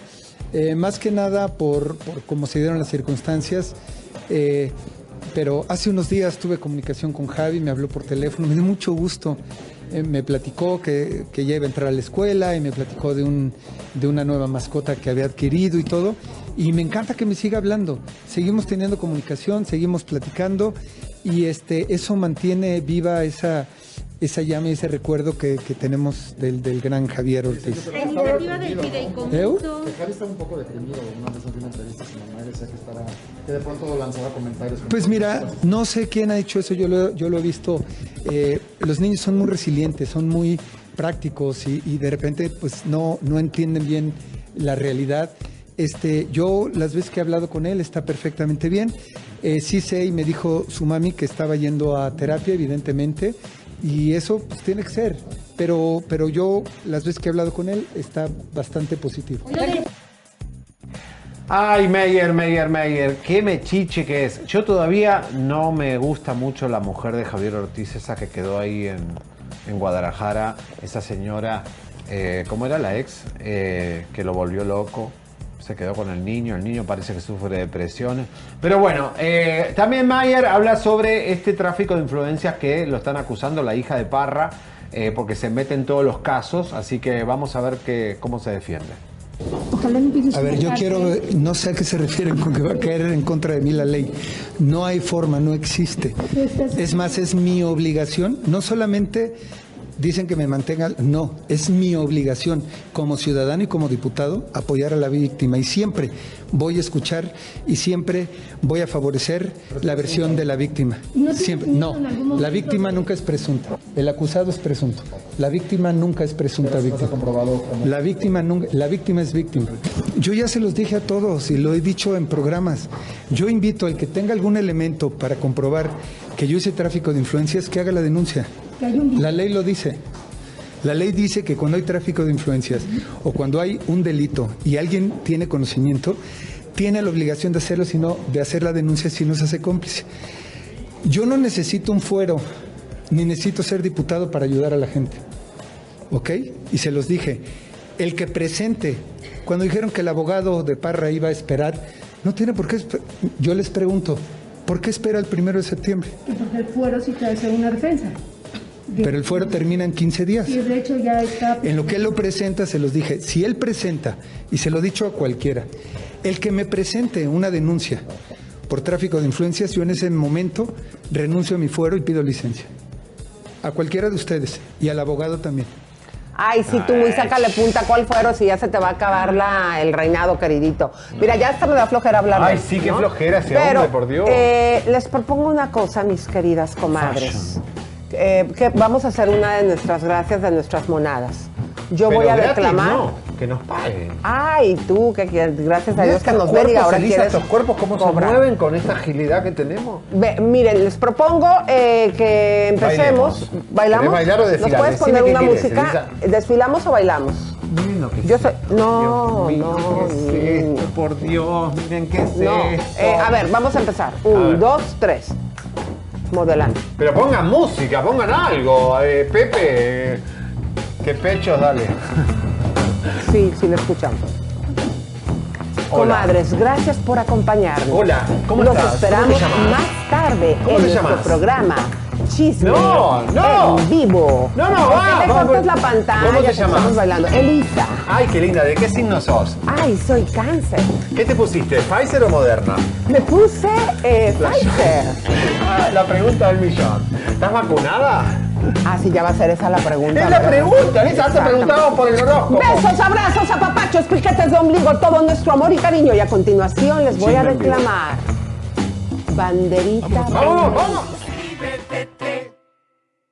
T: eh, más que nada por, por cómo se dieron las circunstancias. eh, pero hace unos días tuve comunicación con Javi, me habló por teléfono, me dio mucho gusto. eh, me platicó que, que ya iba a entrar a la escuela y me platicó de, un, de una nueva mascota que había adquirido y todo. Y me encanta que me siga hablando. Seguimos teniendo comunicación, seguimos platicando y este, eso mantiene viva esa, esa llama y ese recuerdo que, que tenemos del, del gran Javier Ortiz.
S: La iniciativa del fideicomiso.
U: Que Javi estaba un poco deprimido, una vez dio una entrevista a su mamá y decía que estaba, que de pronto lanzaba comentarios.
T: Pues mira, no sé quién ha hecho eso, yo lo, yo lo he visto. eh, los niños son muy resilientes, son muy prácticos y, y de repente pues no, no entienden bien la realidad. Este, yo las veces que he hablado con él está perfectamente bien. Eh, sí sé y me dijo su mami que estaba yendo a terapia, evidentemente, y eso pues, tiene que ser. Pero, pero yo las veces que he hablado con él está bastante positivo.
D: Ay, Meyer, Meyer, Meyer, qué mechiche que es. Yo todavía no me gusta mucho la mujer de Javier Ortiz, esa que quedó ahí en, en Guadalajara, esa señora, eh, ¿cómo era la ex? Eh, que lo volvió loco, se quedó con el niño, el niño parece que sufre depresiones. Pero bueno, eh, también Mayer habla sobre este tráfico de influencias que lo están acusando la hija de Parra, eh, porque se mete en todos los casos, así que vamos a ver que, cómo se defiende.
T: A ver, yo quiero, no sé a qué se refieren con que va a caer en contra de mí la ley. No hay forma, no existe. Es más, es mi obligación, no solamente dicen que me mantenga, no, es mi obligación como ciudadano y como diputado apoyar a la víctima y siempre voy a escuchar y siempre voy a favorecer la versión de la víctima. Siempre, no, la víctima nunca es presunta, el acusado es presunto, la víctima nunca es presunta víctima. La víctima nunca, la víctima es víctima. Yo ya se los dije a todos y lo he dicho en programas. Yo invito al que tenga algún elemento para comprobar que yo hice tráfico de influencias que haga la denuncia. La ley lo dice. La ley dice que cuando hay tráfico de influencias o cuando hay un delito y alguien tiene conocimiento, tiene la obligación de hacerlo, sino de hacer la denuncia si no se hace cómplice. Yo no necesito un fuero, ni necesito ser diputado para ayudar a la gente. ¿Ok? Y se los dije. El que presente, cuando dijeron que el abogado de Parra iba a esperar, no tiene por qué. Yo les pregunto, ¿por qué espera el primero de septiembre?
S: Porque el fuero sí te hace una defensa.
T: Pero el fuero termina en 15 días.
S: Y de hecho ya está.
T: En lo que él lo presenta, se los dije, si él presenta, y se lo he dicho a cualquiera, el que me presente una denuncia por tráfico de influencias, yo en ese momento renuncio a mi fuero y pido licencia. A cualquiera de ustedes y al abogado también.
C: Ay, sí, tú, y sácale punta, ¿cuál fueron? Si ya se te va a acabar la, el reinado, queridito. Mira, ya hasta me da flojera hablar de
D: Ay, sí, qué
C: ¿no?
D: flojera ese
C: Pero,
D: hombre, por Dios.
C: eh, les propongo una cosa, mis queridas comadres. Eh, que vamos a hacer una de nuestras gracias, de nuestras monadas. Yo
D: Pero
C: voy a
D: gratis,
C: reclamar.
D: no, que nos paguen.
C: Ay, tú, que, que gracias a Dios que nos ven y ahora
D: Elisa,
C: quieres
D: estos cuerpos, ¿cómo se mueven con esta agilidad que tenemos?
C: Ve, miren, les propongo eh, que empecemos.
D: Bailemos.
C: ¿Bailamos?
D: ¿Querés bailar o
C: ¿Nos
D: desfilar?
C: puedes
D: Decime
C: poner una
D: quieres,
C: música? ¿Desfilamos o bailamos?
D: Miren lo que
C: Yo soy. No,
D: Dios mío,
C: no.
D: ¿qué es esto? Por Dios, miren qué es
C: No.
D: esto.
C: Eh, a ver, vamos a empezar. Un, dos, tres. Modelando.
D: Pero pongan música, pongan algo. Eh, Pepe, qué pechos, dale.
C: Sí, sí, lo escuchamos.
D: Hola.
C: Comadres, gracias por acompañarnos.
D: Hola, ¿cómo
C: Los
D: estás?
C: esperamos
D: ¿Cómo te llamas?
C: más tarde
D: ¿Cómo
C: en
D: te
C: nuestro
D: llamas?
C: programa chisme.
D: No, no.
C: En vivo.
D: No, no, va. No
C: cortas la pantalla.
D: ¿Cómo
C: te
D: llamas?
C: Estamos bailando. Elisa.
D: Ay, qué linda. ¿De qué signo sos?
C: Ay, soy cáncer.
D: ¿Qué te pusiste? ¿Pfizer o Moderna?
C: Me puse eh, Pfizer.
D: Ah, la pregunta del millón. ¿Estás vacunada?
C: Ah, sí, ya va a ser esa la pregunta.
D: Es la pregunta, esa te preguntamos por el horóscopo.
C: Besos, abrazos, apapachos, piquetes de ombligo, todo nuestro amor y cariño. Y a continuación les voy a reclamar. Banderita.
D: Vamos, vamos